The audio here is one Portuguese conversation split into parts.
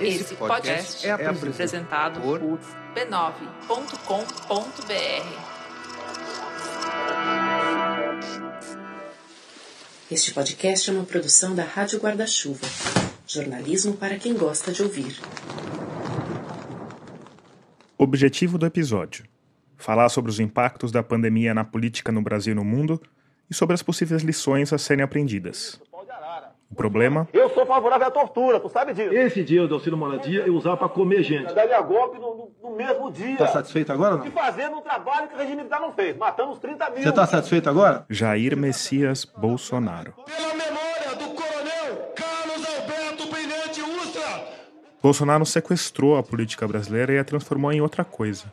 Esse podcast é apresentado por b9.com.br. Este podcast é uma produção da Rádio Guarda-Chuva. Jornalismo para quem gosta de ouvir. Objetivo do episódio: falar sobre os impactos da pandemia na política no Brasil e no mundo e sobre as possíveis lições a serem aprendidas. O problema? Eu sou favorável à tortura, tu sabe disso. Esse dia do auxílio moradia eu usava para comer gente. Daria golpe no, no, no, mesmo dia. Tá satisfeito agora não? E fazendo um trabalho que o regime militar não fez. Matamos 30 mil. Você tá satisfeito agora? Jair Messias Bolsonaro. Pela memória do coronel Carlos Alberto Brilhante Ustra. Bolsonaro sequestrou a política brasileira e a transformou em outra coisa.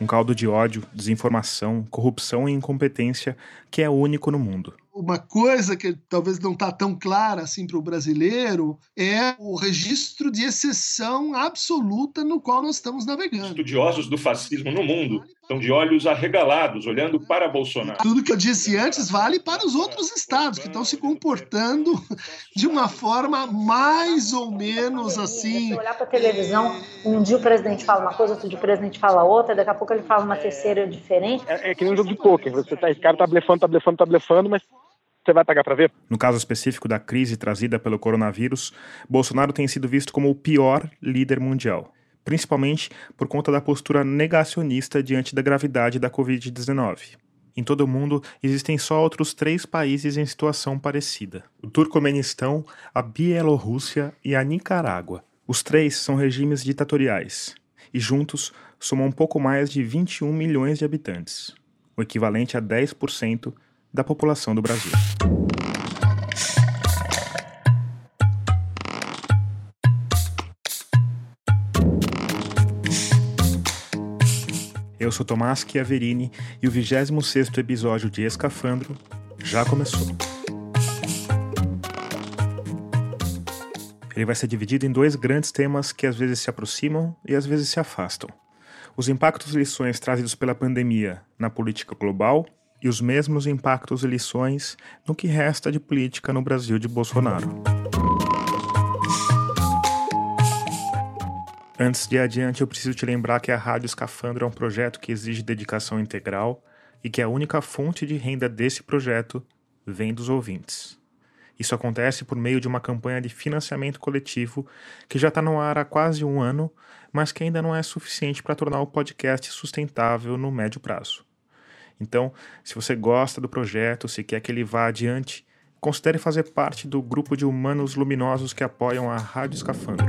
Um caldo de ódio, desinformação, corrupção e incompetência que é único no mundo uma coisa que talvez não está tão clara assim para o brasileiro é o registro de exceção absoluta no qual nós estamos navegando. Estudiosos do fascismo no mundo estão de olhos arregalados, olhando para Bolsonaro. Tudo que eu disse antes vale para os outros estados que estão se comportando de uma forma mais ou menos assim. Se olhar para a televisão, um dia o presidente fala uma coisa, outro dia o presidente fala outra, daqui a pouco ele fala uma terceira diferente. É, é que nem um jogo de pôquer. Você tá, esse cara tá blefando, tá blefando, tá blefando, mas você vai pagar para ver? No caso específico da crise trazida pelo coronavírus, Bolsonaro tem sido visto como o pior líder mundial, principalmente por conta da postura negacionista diante da gravidade da Covid-19. Em todo o mundo, existem só outros três países em situação parecida: o Turcomenistão, a Bielorrússia e a Nicarágua. Os três são regimes ditatoriais e juntos somam um pouco mais de 21 milhões de habitantes, o equivalente a 10% da população do Brasil. Eu sou Tomás Chiaverini e o 26º episódio de Escafandro já começou. Ele vai ser dividido em dois grandes temas que às vezes se aproximam e às vezes se afastam. Os impactos e lições trazidos pela pandemia na política global e os mesmos impactos e lições no que resta de política no Brasil de Bolsonaro. Antes de adiante, eu preciso te lembrar que a Rádio Escafandro é um projeto que exige dedicação integral e que a única fonte de renda desse projeto vem dos ouvintes. Isso acontece por meio de uma campanha de financiamento coletivo que já está no ar há quase um ano, mas que ainda não é suficiente para tornar o podcast sustentável no médio prazo. Então, se você gosta do projeto, se quer que ele vá adiante, considere fazer parte do grupo de humanos luminosos que apoiam a Rádio Escafandro.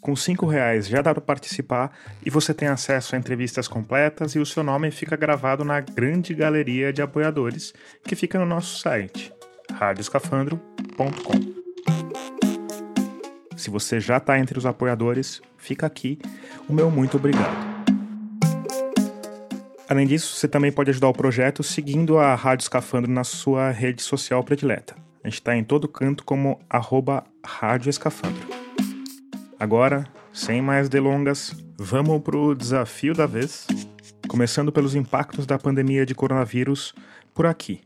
Com cinco reais já dá para participar e você tem acesso a entrevistas completas e o seu nome fica gravado na grande galeria de apoiadores que fica no nosso site, radioscafandro.com. Se você já está entre os apoiadores, fica aqui o meu muito obrigado. Além disso, você também pode ajudar o projeto seguindo a Rádio Escafandro na sua rede social predileta. A gente está em todo canto como arroba Rádio Escafandro. Agora, sem mais delongas, vamos para o desafio da vez, começando pelos impactos da pandemia de coronavírus por aqui,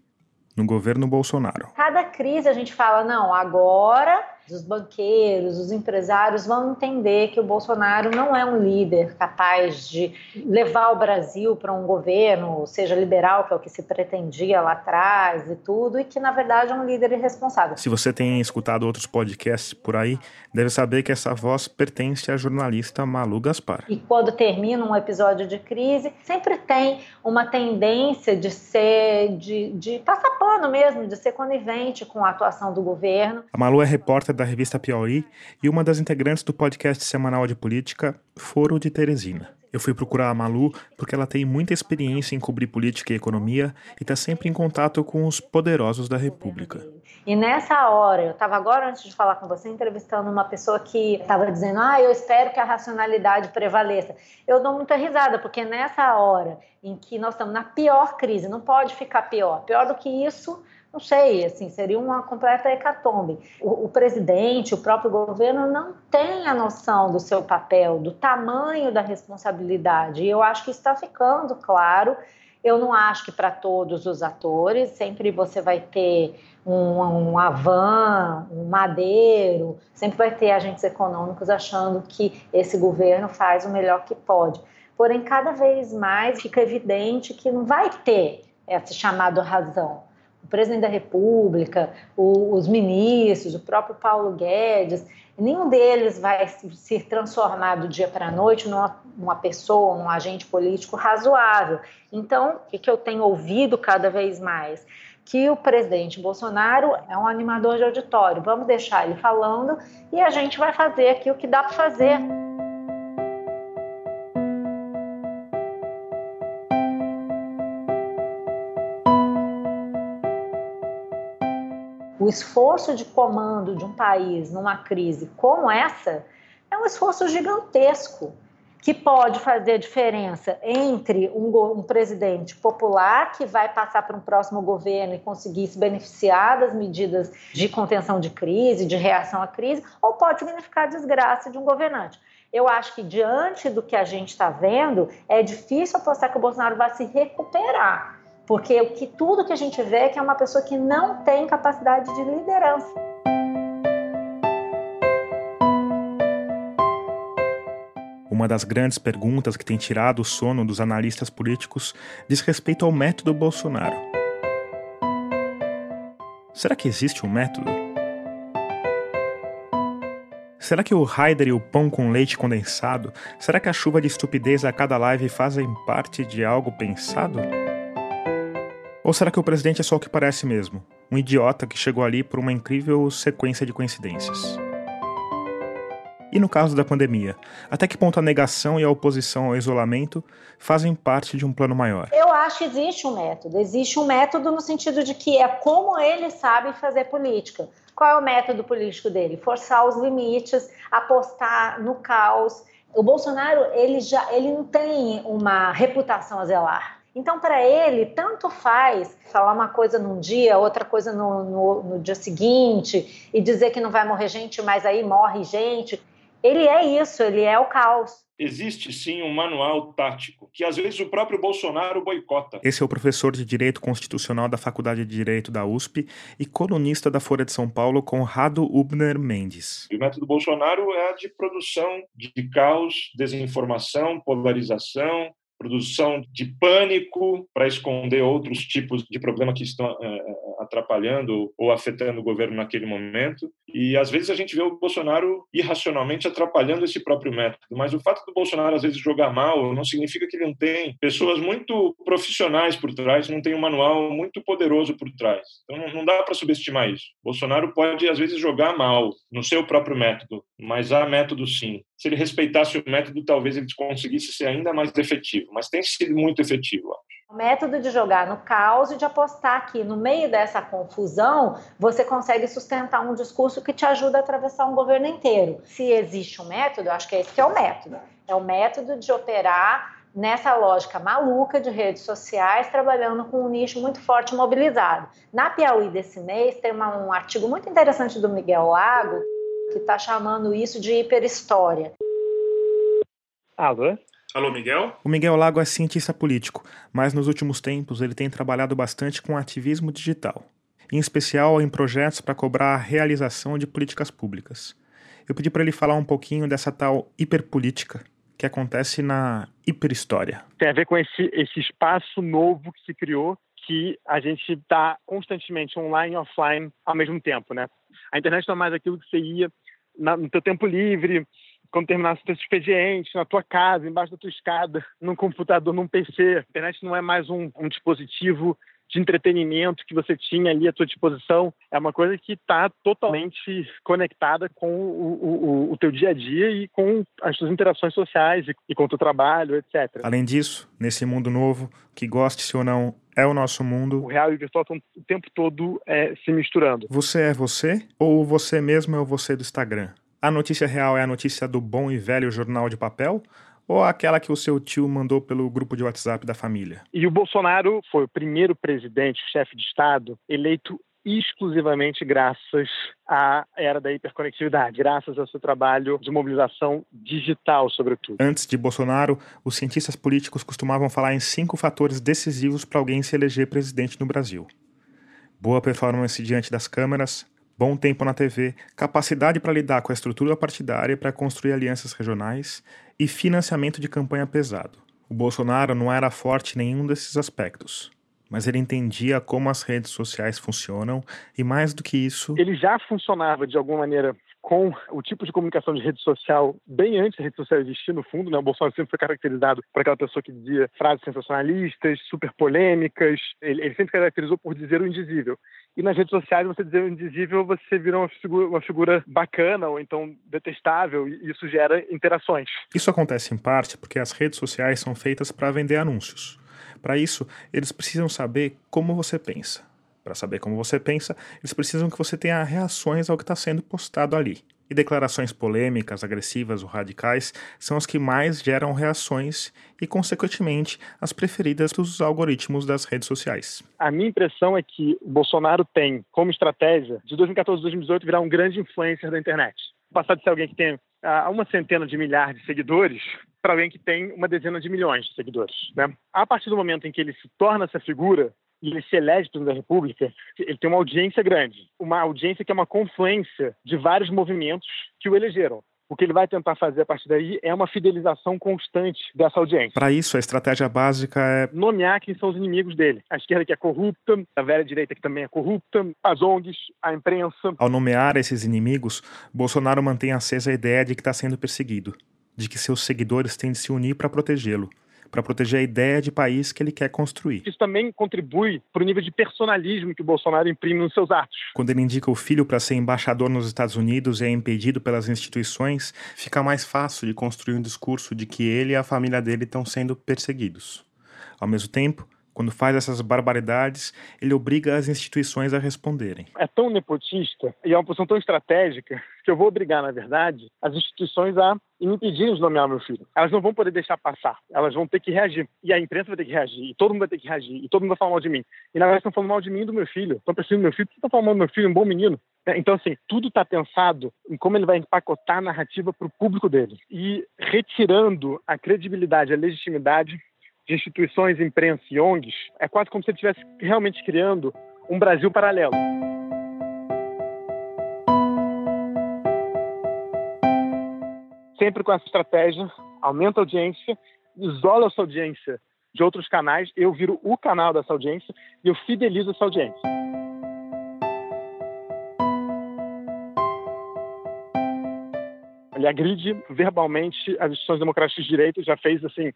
no governo Bolsonaro. Cada crise a gente fala, não, agora os banqueiros, os empresários vão entender que o Bolsonaro não é um líder capaz de levar o Brasil para um governo, seja liberal, que é o que se pretendia lá atrás e tudo, e que na verdade é um líder irresponsável. Se você tem escutado outros podcasts por aí, deve saber que essa voz pertence à jornalista Malu Gaspar. E quando termina um episódio de crise, sempre tem uma tendência de ser, de, de passar pano mesmo, de ser conivente com a atuação do governo. A Malu é repórter da revista Piauí e uma das integrantes do podcast semanal de política Foro de Teresina. Eu fui procurar a Malu porque ela tem muita experiência em cobrir política e economia e está sempre em contato com os poderosos da República. E nessa hora, eu estava agora, antes de falar com você, entrevistando uma pessoa que estava dizendo: Ah, eu espero que a racionalidade prevaleça. Eu dou muita risada, porque nessa hora em que nós estamos na pior crise, não pode ficar pior. Pior do que isso, não sei, assim, seria uma completa hecatombe. O, o, presidente, o próprio governo não tem a noção do seu papel, do tamanho da responsabilidade. E eu acho que está ficando claro Eu não acho que para todos os atores, sempre você vai ter um, um Avan, um Madeiro, sempre vai ter agentes econômicos achando que esse governo faz o melhor que pode. Porém, cada vez mais fica evidente que não vai ter esse chamado razão. O presidente da República, o, os ministros, o próprio Paulo Guedes, nenhum deles vai se transformar do dia para a noite numa, numa pessoa, num agente político razoável. Então, o que eu tenho ouvido cada vez mais? Que o presidente Bolsonaro é um animador de auditório. Vamos deixar ele falando e a gente vai fazer aqui o que dá para fazer. O esforço de comando de um país numa crise como essa é um esforço gigantesco que pode fazer diferença entre um, um, presidente popular que vai passar para um próximo governo e conseguir se beneficiar das medidas de contenção de crise, de reação à crise, ou pode significar desgraça de um governante. Eu acho que diante do que a gente está vendo, é difícil apostar que o Bolsonaro vai se recuperar porque o que tudo que a gente vê é que é uma pessoa que não tem capacidade de liderança. Uma das grandes perguntas que tem tirado o sono dos analistas políticos diz respeito ao método Bolsonaro. Será que existe um método? Será que o Raider e o pão com leite condensado, será que a chuva de estupidez a cada live fazem parte de algo pensado? Ou será que o presidente é só o que parece mesmo? Um idiota que chegou ali por uma incrível sequência de coincidências. E no caso da pandemia, até que ponto a negação e a oposição ao isolamento fazem parte de um plano maior? Eu acho que existe um método. Existe um método no sentido de que é como ele sabe fazer política. Qual é o método político dele? Forçar os limites, apostar no caos. O Bolsonaro, ele já ele não tem uma reputação a zelar. Então, para ele, tanto faz falar uma coisa num dia, outra coisa no, no, no, dia seguinte, e dizer que não vai morrer gente, mas aí morre gente. Ele é isso, ele é o caos. Existe sim um manual tático que às vezes o próprio Bolsonaro boicota. Esse é o professor de Direito Constitucional da Faculdade de Direito da USP e colunista da Folha de São Paulo, Conrado Ubner Mendes. E o método Bolsonaro é a de produção de caos, desinformação, polarização, produção de pânico para esconder outros tipos de problema que estão é, atrapalhando ou afetando o governo naquele momento. E às vezes a gente vê o Bolsonaro irracionalmente atrapalhando esse próprio método. Mas o fato do Bolsonaro às vezes jogar mal não significa que ele não tem pessoas muito profissionais por trás, não tem um manual muito poderoso por trás. Então não dá para subestimar isso. Bolsonaro pode às vezes jogar mal no seu próprio método, mas há método sim se ele respeitasse o método, talvez ele conseguisse ser ainda mais efetivo. Mas tem sido muito efetivo. O método de jogar no caos e de apostar que no meio dessa confusão você consegue sustentar um discurso que te ajuda a atravessar um governo inteiro. Se existe um método, eu acho que é esse que é o método. É o método de operar nessa lógica maluca de redes sociais, trabalhando com um nicho muito forte mobilizado. Na Piauí desse mês tem uma, um artigo muito interessante do Miguel Lago que está chamando isso de hiperhistória. Alô? Alô, Miguel? O Miguel Lago é cientista político, mas nos últimos tempos ele tem trabalhado bastante com ativismo digital, em especial em projetos para cobrar a realização de políticas públicas. Eu pedi para ele falar um pouquinho dessa tal hiperpolítica que acontece na hiperhistória. Tem a ver com esse, esse espaço novo que se criou que a gente está constantemente online e offline ao mesmo tempo, né? A internet não é mais aquilo que você ia no teu tempo livre, quando terminasse o teu expediente, na tua casa, embaixo da tua escada, num computador, num PC. A internet não é mais um, um dispositivo de entretenimento que você tinha ali à sua disposição. É uma coisa que está totalmente conectada com o, o, o, teu dia a dia e com as suas interações sociais e, e com o teu trabalho, etc. Além disso, nesse mundo novo, que goste-se ou não, é o nosso mundo. O real e o virtual estão o tempo todo é, se misturando. Você é você ou você mesmo é o você do Instagram? A notícia real é a notícia do bom e velho jornal de papel? Ou aquela que o seu tio mandou pelo grupo de WhatsApp da família? E o Bolsonaro foi o primeiro presidente, chefe de Estado, eleito exclusivamente graças à era da hiperconectividade, graças ao seu trabalho de mobilização digital, sobretudo. Antes de Bolsonaro, os cientistas políticos costumavam falar em cinco fatores decisivos para alguém se eleger presidente no Brasil: boa performance diante das câmeras, bom tempo na TV, capacidade para lidar com a estrutura partidária para construir alianças regionais e financiamento de campanha pesado. O Bolsonaro não era forte em nenhum desses aspectos mas ele entendia como as redes sociais funcionam e mais do que isso, ele já funcionava de alguma maneira com o tipo de comunicação de rede social bem antes da rede social existir, no fundo. Né? O Bolsonaro sempre foi caracterizado por aquela pessoa que dizia frases sensacionalistas, super polêmicas. Ele, ele sempre caracterizou por dizer o indizível. E nas redes sociais, você dizer indizível, você vira uma figura, uma figura bacana ou então detestável, e isso gera interações. Isso acontece em parte porque as redes sociais são feitas para vender anúncios. Para isso, eles precisam saber como você pensa. Para saber como você pensa, eles precisam que você tenha reações ao que está sendo postado ali. E declarações polêmicas, agressivas ou radicais são as que mais geram reações e, consequentemente, as preferidas dos algoritmos das redes sociais. A minha impressão é que o Bolsonaro tem como estratégia, de 2014 a 2018, virar um grande influencer da internet. Passar de ser alguém que tem ah, uma centena de milhares de seguidores para alguém que tem uma dezena de milhões de seguidores. Né? A partir do momento em que ele se torna essa figura e ele se elege presidente da República, ele tem uma audiência grande, uma audiência que é uma confluência de vários movimentos que o elegeram. O que ele vai tentar fazer a partir daí é uma fidelização constante dessa audiência. Para isso, a estratégia básica é nomear quem são os inimigos dele. A esquerda que é corrupta, a velha direita que também é corrupta, as ONGs, a imprensa. Ao nomear esses inimigos, Bolsonaro mantém acesa a ideia de que está sendo perseguido de que seus seguidores têm de se unir para protegê-lo, para proteger a ideia de país que ele quer construir. Isso também contribui para o nível de personalismo que o Bolsonaro imprime nos seus atos. Quando ele indica o filho para ser embaixador nos Estados Unidos e é impedido pelas instituições, fica mais fácil de construir um discurso de que ele e a família dele estão sendo perseguidos. Ao mesmo tempo, quando faz essas barbaridades, ele obriga as instituições a responderem. É tão nepotista e é uma posição tão estratégica que eu vou obrigar, na verdade, as instituições a impedirem de nomear meu filho. Elas não vão poder deixar passar, elas vão ter que reagir. E a imprensa vai ter que reagir, e todo mundo vai ter que reagir, e todo mundo vai falar mal de mim. E na verdade estão falando mal de mim e do meu filho. Estão perseguindo meu filho, por que estão falando mal do meu filho, um bom menino? É, então, assim, tudo está pensado em como ele vai empacotar a narrativa para o público dele. E retirando a credibilidade, a legitimidade de instituições, imprensa e ONGs, é quase como se ele estivesse realmente criando um Brasil paralelo. Sempre com essa estratégia, aumenta a audiência, isola essa audiência de outros canais, eu viro o canal dessa audiência e eu fidelizo essa audiência. Ele agride verbalmente as instituições democráticas de direito, já fez assim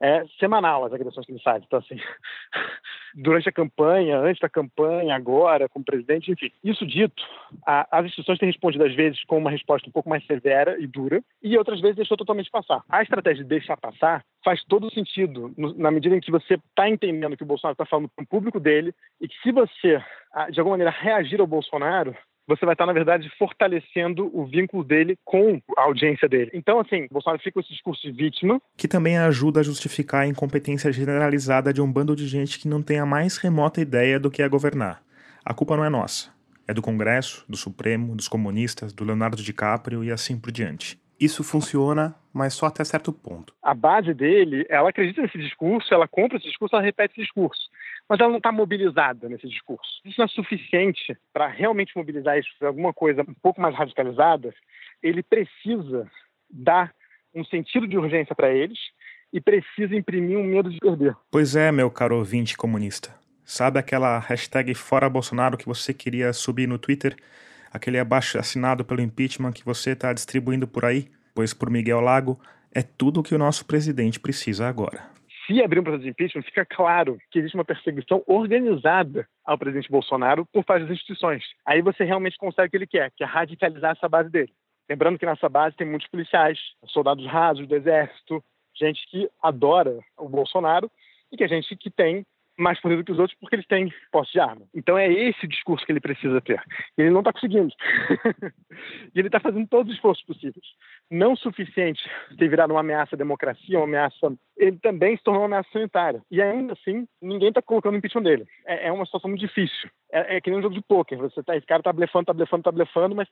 é semanal as agressões que ele faz. Então, assim, durante a campanha, antes da campanha, agora, como presidente, enfim. Isso dito, a, as instituições têm respondido, às vezes, com uma resposta um pouco mais severa e dura, e outras vezes deixou totalmente passar. A estratégia de deixar passar faz todo sentido no, na medida em que você está entendendo que o Bolsonaro está falando para o público dele e que se você, de alguma maneira, reagir ao Bolsonaro, você vai estar, na verdade, fortalecendo o vínculo dele com a audiência dele. Então, assim, Bolsonaro fica com esse discurso de vítima. Que também ajuda a justificar a incompetência generalizada de um bando de gente que não tem a mais remota ideia do que é governar. A culpa não é nossa. É do Congresso, do Supremo, dos comunistas, do Leonardo DiCaprio e assim por diante. Isso funciona, mas só até certo ponto. A base dele, ela acredita nesse discurso, ela compra esse discurso, ela repete esse discurso mas ela não está mobilizada nesse discurso. Isso não é suficiente para realmente mobilizar isso para alguma coisa um pouco mais radicalizada. Ele precisa dar um sentido de urgência para eles e precisa imprimir um medo de perder. Pois é, meu caro ouvinte comunista. Sabe aquela hashtag Fora Bolsonaro que você queria subir no Twitter? Aquele abaixo assinado pelo impeachment que você está distribuindo por aí? Pois por Miguel Lago, é tudo o que o nosso presidente precisa agora se abrir um processo de impeachment, fica claro que existe uma perseguição organizada ao presidente Bolsonaro por parte das instituições. Aí você realmente consegue o que ele quer, que é radicalizar essa base dele. Lembrando que nessa base tem muitos policiais, soldados rasos do exército, gente que adora o Bolsonaro e que é gente que tem mais poder do que os outros porque eles têm posse de arma. Então é esse o discurso que ele precisa ter. Ele não está conseguindo. e ele está fazendo todos os esforços possíveis. Não suficiente ter virado uma ameaça à democracia, uma ameaça. Ele também se tornou uma ameaça sanitária. E ainda assim, ninguém está colocando impeachment dele. É, é, uma situação muito difícil. É, é que nem um jogo de pôquer. Você tá, esse cara tá blefando, tá blefando, tá blefando, mas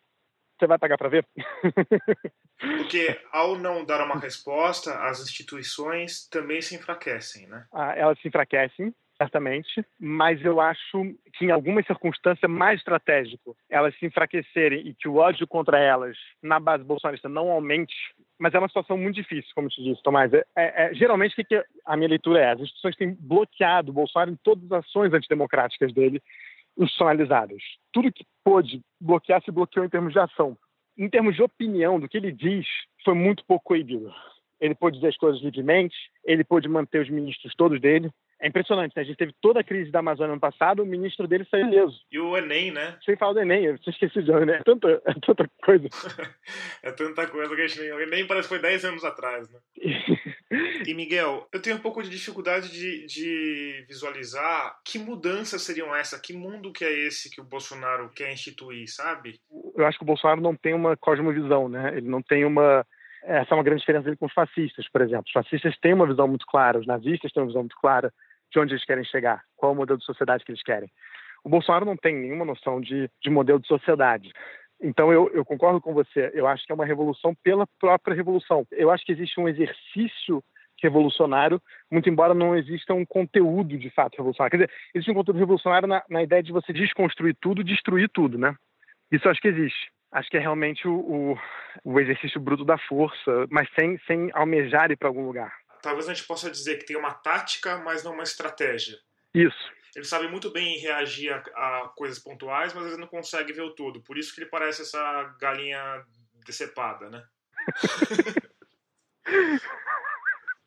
você vai pagar para ver? Porque ao não dar uma resposta, as instituições também se enfraquecem, né? Ah, elas se enfraquecem, certamente, mas eu acho que em algumas circunstâncias é mais estratégico elas se enfraquecerem e que o ódio contra elas na base bolsonarista não aumente, mas é uma situação muito difícil, como te disse, Tomás. É, é, é geralmente, o que a minha leitura é? As instituições têm bloqueado o Bolsonaro em todas as ações antidemocráticas dele institucionalizadas. Tudo que pôde bloquear se bloqueou em termos de ação. Em termos de opinião, do que ele diz, foi muito pouco coibido. Ele pôde dizer as coisas livremente, ele pôde manter os ministros todos dele, é impressionante, né? A gente teve toda a crise da Amazônia ano passado, o ministro dele saiu ileso. E o Enem, né? Sem falar do Enem, eu tinha esquecido do Enem. É tanta, é tanta coisa. é tanta coisa que a gente nem... O Enem parece que foi 10 anos atrás, né? e, Miguel, eu tenho um pouco de dificuldade de, de visualizar que mudanças seriam essas, que mundo que é esse que o Bolsonaro quer instituir, sabe? Eu acho que o Bolsonaro não tem uma cosmovisão, né? Ele não tem uma essa é uma grande diferença dele com os fascistas, por exemplo. Os fascistas têm uma visão muito clara, os nazistas têm uma visão muito clara de onde eles querem chegar, qual é o modelo de sociedade que eles querem. O Bolsonaro não tem nenhuma noção de, de modelo de sociedade. Então, eu, eu, concordo com você. Eu acho que é uma revolução pela própria revolução. Eu acho que existe um exercício revolucionário, muito embora não exista um conteúdo de fato revolucionário. Quer dizer, existe um conteúdo revolucionário na, na ideia de você desconstruir tudo, destruir tudo, né? Isso acho que existe. Acho que é realmente o, o, o exercício bruto da força, mas sem, sem almejar ir para algum lugar talvez a gente possa dizer que tem uma tática, mas não uma estratégia. Isso. Ele sabe muito bem reagir a, a coisas pontuais, mas ele não consegue ver o todo. Por isso que ele parece essa galinha decepada, né?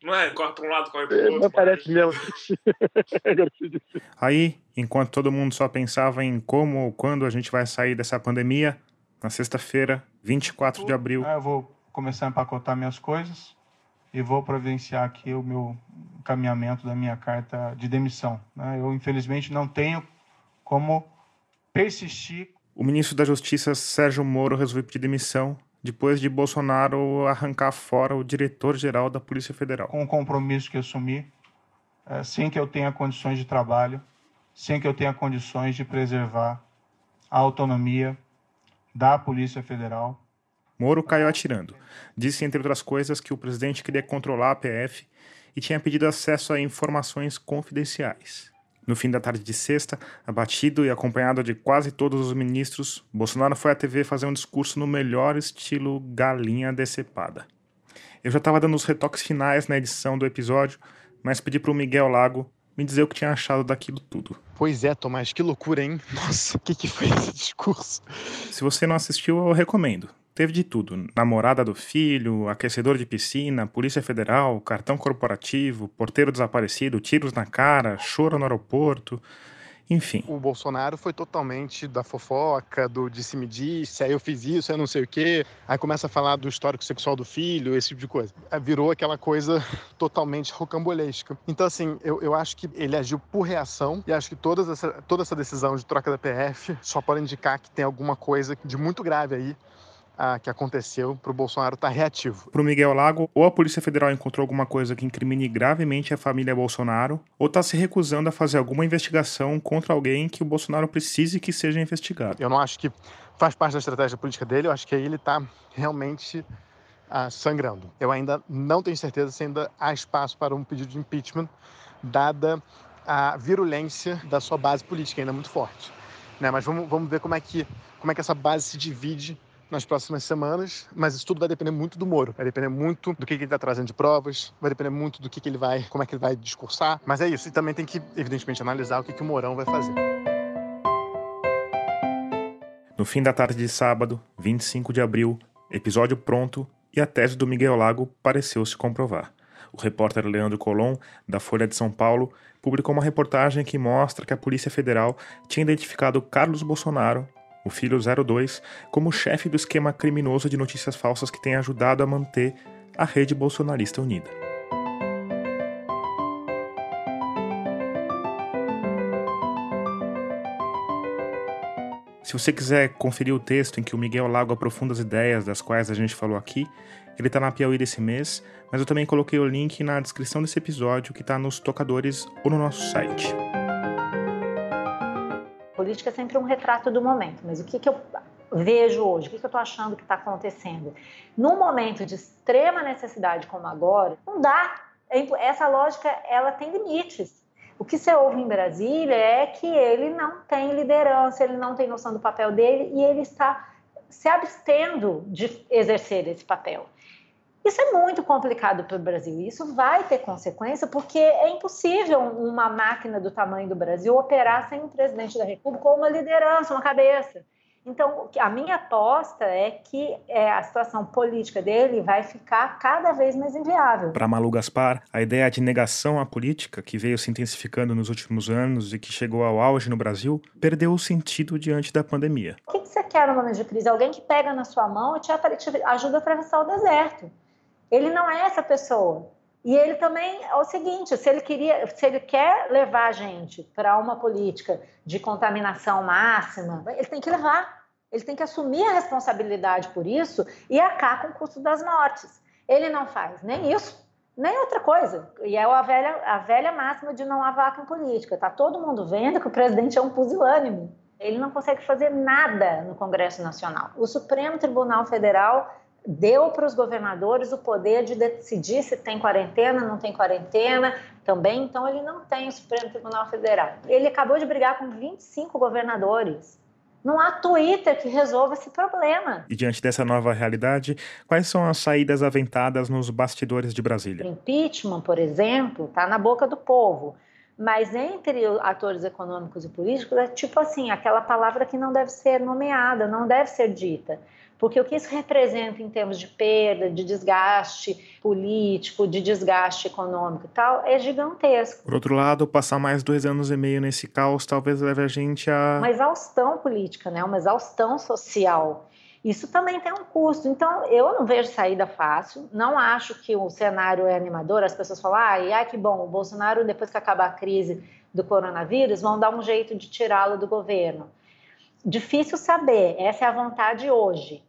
não é? Corre para um lado, corre para o outro. Não parece mesmo. Aí, enquanto todo mundo só pensava em como ou quando a gente vai sair dessa pandemia, na sexta-feira, 24 de abril. Ah, eu vou começar a empacotar minhas coisas e vou providenciar aqui o meu encaminhamento da minha carta de demissão. Né? Eu, infelizmente, não tenho como persistir. O ministro da Justiça, Sérgio Moro, resolveu pedir demissão depois de Bolsonaro arrancar fora o diretor-geral da Polícia Federal. Com o compromisso que assumi, é, sem que eu tenha condições de trabalho, sem que eu tenha condições de preservar a autonomia da Polícia Federal Moro caiu atirando. Disse, entre outras coisas, que o presidente queria controlar a PF e tinha pedido acesso a informações confidenciais. No fim da tarde de sexta, abatido e acompanhado de quase todos os ministros, Bolsonaro foi à TV fazer um discurso no melhor estilo galinha decepada. Eu já estava dando os retoques finais na edição do episódio, mas pedi para o Miguel Lago me dizer o que tinha achado daquilo tudo. Pois é, Tomás, que loucura, hein? Nossa, o que, que foi esse discurso? Se você não assistiu, eu recomendo. Teve de tudo: namorada do filho, aquecedor de piscina, Polícia Federal, cartão corporativo, porteiro desaparecido, tiros na cara, choro no aeroporto. Enfim. O Bolsonaro foi totalmente da fofoca, do disse-me disse, aí eu fiz isso, aí não sei o quê. Aí começa a falar do histórico sexual do filho, esse tipo de coisa. Virou aquela coisa totalmente rocambolesca. Então, assim, eu, eu acho que ele agiu por reação e acho que todas essa, toda essa decisão de troca da PF só pode indicar que tem alguma coisa de muito grave aí ah, que aconteceu para o Bolsonaro estar tá reativo. Para o Miguel Lago, ou a Polícia Federal encontrou alguma coisa que incrimine gravemente a família Bolsonaro, ou está se recusando a fazer alguma investigação contra alguém que o Bolsonaro precise que seja investigado. Eu não acho que faz parte da estratégia política dele, eu acho que aí ele está realmente ah, sangrando. Eu ainda não tenho certeza se ainda há espaço para um pedido de impeachment, dada a virulência da sua base política, ainda muito forte. Né? Mas vamos, vamos ver como é, que, como é que essa base se divide nas próximas semanas, mas isso tudo vai depender muito do Moro, vai depender muito do que, ele está trazendo de provas, vai depender muito do que, que ele vai, como é que ele vai discursar, mas é isso, e também tem que, evidentemente, analisar o que, que o Mourão vai fazer. No fim da tarde de sábado, 25 de abril, episódio pronto e a tese do Miguel Lago pareceu se comprovar. O repórter Leandro Colom, da Folha de São Paulo, publicou uma reportagem que mostra que a Polícia Federal tinha identificado Carlos Bolsonaro o filho 02, como chefe do esquema criminoso de notícias falsas que tem ajudado a manter a rede bolsonarista unida. Se você quiser conferir o texto em que o Miguel Lago aprofunda as ideias das quais a gente falou aqui, ele está na Piauí desse mês, mas eu também coloquei o link na descrição desse episódio que está nos tocadores ou no nosso site. Política é sempre um retrato do momento, mas o que, que eu vejo hoje, o que, que eu estou achando que está acontecendo? Num momento de extrema necessidade como agora, não dá. É essa lógica ela tem limites. O que você ouve em Brasília é que ele não tem liderança, ele não tem noção do papel dele e ele está se abstendo de exercer esse papel. Isso é muito complicado para o Brasil. Isso vai ter consequência, porque é impossível uma máquina do tamanho do Brasil operar sem um presidente da República ou uma liderança, uma cabeça. Então, a minha aposta é que é, a situação política dele vai ficar cada vez mais inviável. Para Malu Gaspar, a ideia de negação à política, que veio se intensificando nos últimos anos e que chegou ao auge no Brasil, perdeu o sentido diante da pandemia. O que, que você quer no momento de crise? Alguém que pega na sua mão e te ajuda a atravessar o deserto. Ele não é essa pessoa. E ele também é o seguinte: se ele queria, se ele quer levar a gente para uma política de contaminação máxima, ele tem que levar. Ele tem que assumir a responsabilidade por isso e acabar com o custo das mortes. Ele não faz nem isso, nem outra coisa. E é a velha, a velha máxima de não há vaca em política. Está todo mundo vendo que o presidente é um pusilânime. Ele não consegue fazer nada no Congresso Nacional. O Supremo Tribunal Federal deu para os governadores o poder de decidir se tem quarentena, não tem quarentena também, então ele não tem o Supremo Tribunal Federal. Ele acabou de brigar com 25 governadores. Não há Twitter que resolva esse problema. E diante dessa nova realidade, quais são as saídas aventadas nos bastidores de Brasília? O impeachment, por exemplo, está na boca do povo. Mas entre atores econômicos e políticos é tipo assim, aquela palavra que não deve ser nomeada, não deve ser dita porque o que isso representa em termos de perda, de desgaste político, de desgaste econômico e tal, é gigantesco. Por outro lado, passar mais dois anos e meio nesse caos talvez leve a gente a. Uma exaustão política, né? uma exaustão social. Isso também tem um custo. Então, eu não vejo saída fácil. Não acho que o cenário é animador. As pessoas falam, ah, ai, que bom, o Bolsonaro, depois que acabar a crise do coronavírus, vão dar um jeito de tirá-lo do governo. Difícil saber. Essa é a vontade hoje.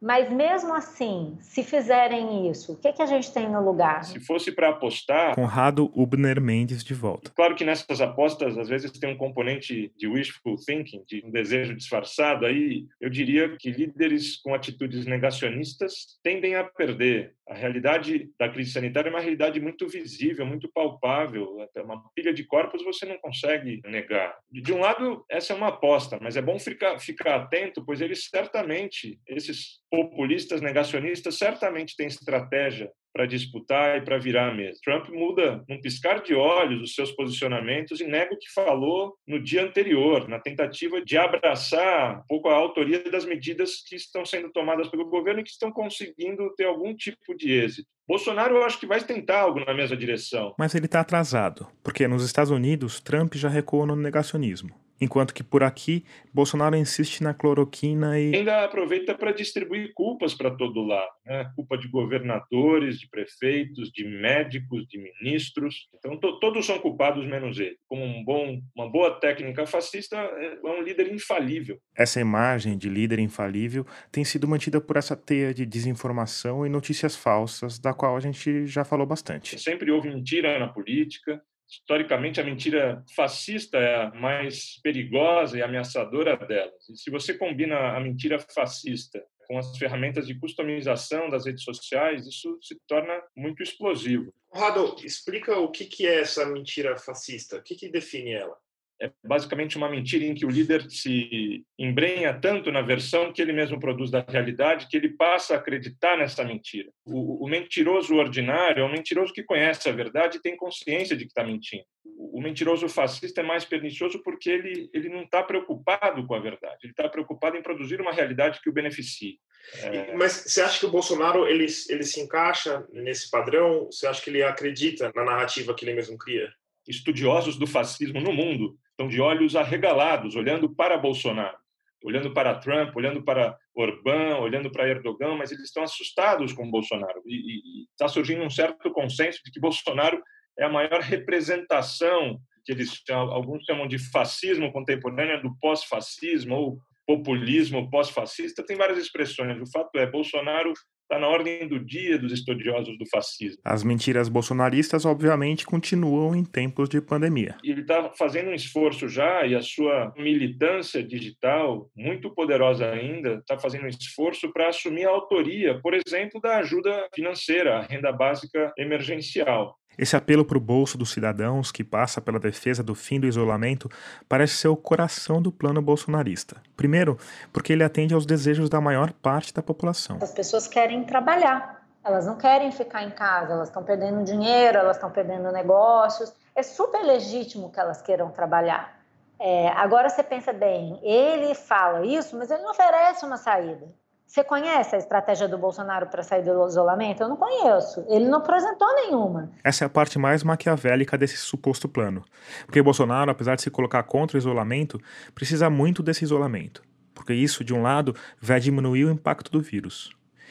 Mas mesmo assim, se fizerem isso, o que, que a gente tem no lugar? Se fosse para apostar. Conrado Ubner Mendes de volta. Claro que nessas apostas, às vezes, tem um componente de wishful thinking, de um desejo disfarçado. Aí eu diria que líderes com atitudes negacionistas tendem a perder. A realidade da crise sanitária é uma realidade muito visível, muito palpável. Uma pilha de corpos você não consegue negar. De um lado, essa é uma aposta, mas é bom ficar, ficar atento, pois eles certamente, esses populistas negacionistas certamente têm estratégia para disputar e para virar mesa. Trump muda num piscar de olhos os seus posicionamentos e nega o que falou no dia anterior, na tentativa de abraçar um pouco a autoria das medidas que estão sendo tomadas pelo governo e que estão conseguindo ter algum tipo de êxito. Bolsonaro, eu acho que vai tentar algo na mesma direção. Mas ele está atrasado, porque nos Estados Unidos, Trump já recuou no negacionismo. Enquanto que por aqui, Bolsonaro insiste na cloroquina e. Ainda aproveita para distribuir culpas para todo lado. Né? Culpa de governadores, de prefeitos, de médicos, de ministros. Então, to todos são culpados menos ele. Como um bom, uma boa técnica fascista, é um líder infalível. Essa imagem de líder infalível tem sido mantida por essa teia de desinformação e notícias falsas, da qual a gente já falou bastante. Sempre houve mentira na política, historicamente, a mentira fascista é a mais perigosa e ameaçadora delas. E se você combina a mentira fascista com as ferramentas de customização das redes sociais, isso se torna muito explosivo. Conrado, explica o que é essa mentira fascista. O que define ela? É basicamente uma mentira em que o líder se embrenha tanto na versão que ele mesmo produz da realidade que ele passa a acreditar nessa mentira. O, o mentiroso ordinário é um mentiroso que conhece a verdade e tem consciência de que está mentindo. O, o mentiroso fascista é mais pernicioso porque ele, ele não está preocupado com a verdade, ele está preocupado em produzir uma realidade que o beneficie. É... Mas você acha que o Bolsonaro ele, ele se encaixa nesse padrão? Você acha que ele acredita na narrativa que ele mesmo cria? Estudiosos do fascismo no mundo estão de olhos arregalados, olhando para Bolsonaro, olhando para Trump, olhando para Orbán, olhando para Erdogan, mas eles estão assustados com Bolsonaro. E está surgindo um certo consenso de que Bolsonaro é a maior representação que eles alguns chamam de fascismo contemporâneo do pós-fascismo ou populismo pós-fascista, tem várias expressões. O fato é, Bolsonaro está na ordem do dia dos estudiosos do fascismo. As mentiras bolsonaristas, obviamente, continuam em tempos de pandemia. Ele está fazendo um esforço já, e a sua militância digital, muito poderosa ainda, está fazendo um esforço para assumir a autoria, por exemplo, da ajuda financeira, a renda básica emergencial. Esse apelo para o bolso dos cidadãos, que passa pela defesa do fim do isolamento, parece ser o coração do plano bolsonarista. Primeiro, porque ele atende aos desejos da maior parte da população. As pessoas querem trabalhar, elas não querem ficar em casa, elas estão perdendo dinheiro, elas estão perdendo negócios. É super legítimo que elas queiram trabalhar. É, agora você pensa bem, ele fala isso, mas ele não oferece uma saída. Você conhece a estratégia do Bolsonaro para sair do isolamento? Eu não conheço. Ele não apresentou nenhuma. Essa é a parte mais maquiavélica desse suposto plano. Porque Bolsonaro, apesar de se colocar contra o isolamento, precisa muito desse isolamento. Porque isso, de um lado, vai diminuir o impacto do vírus,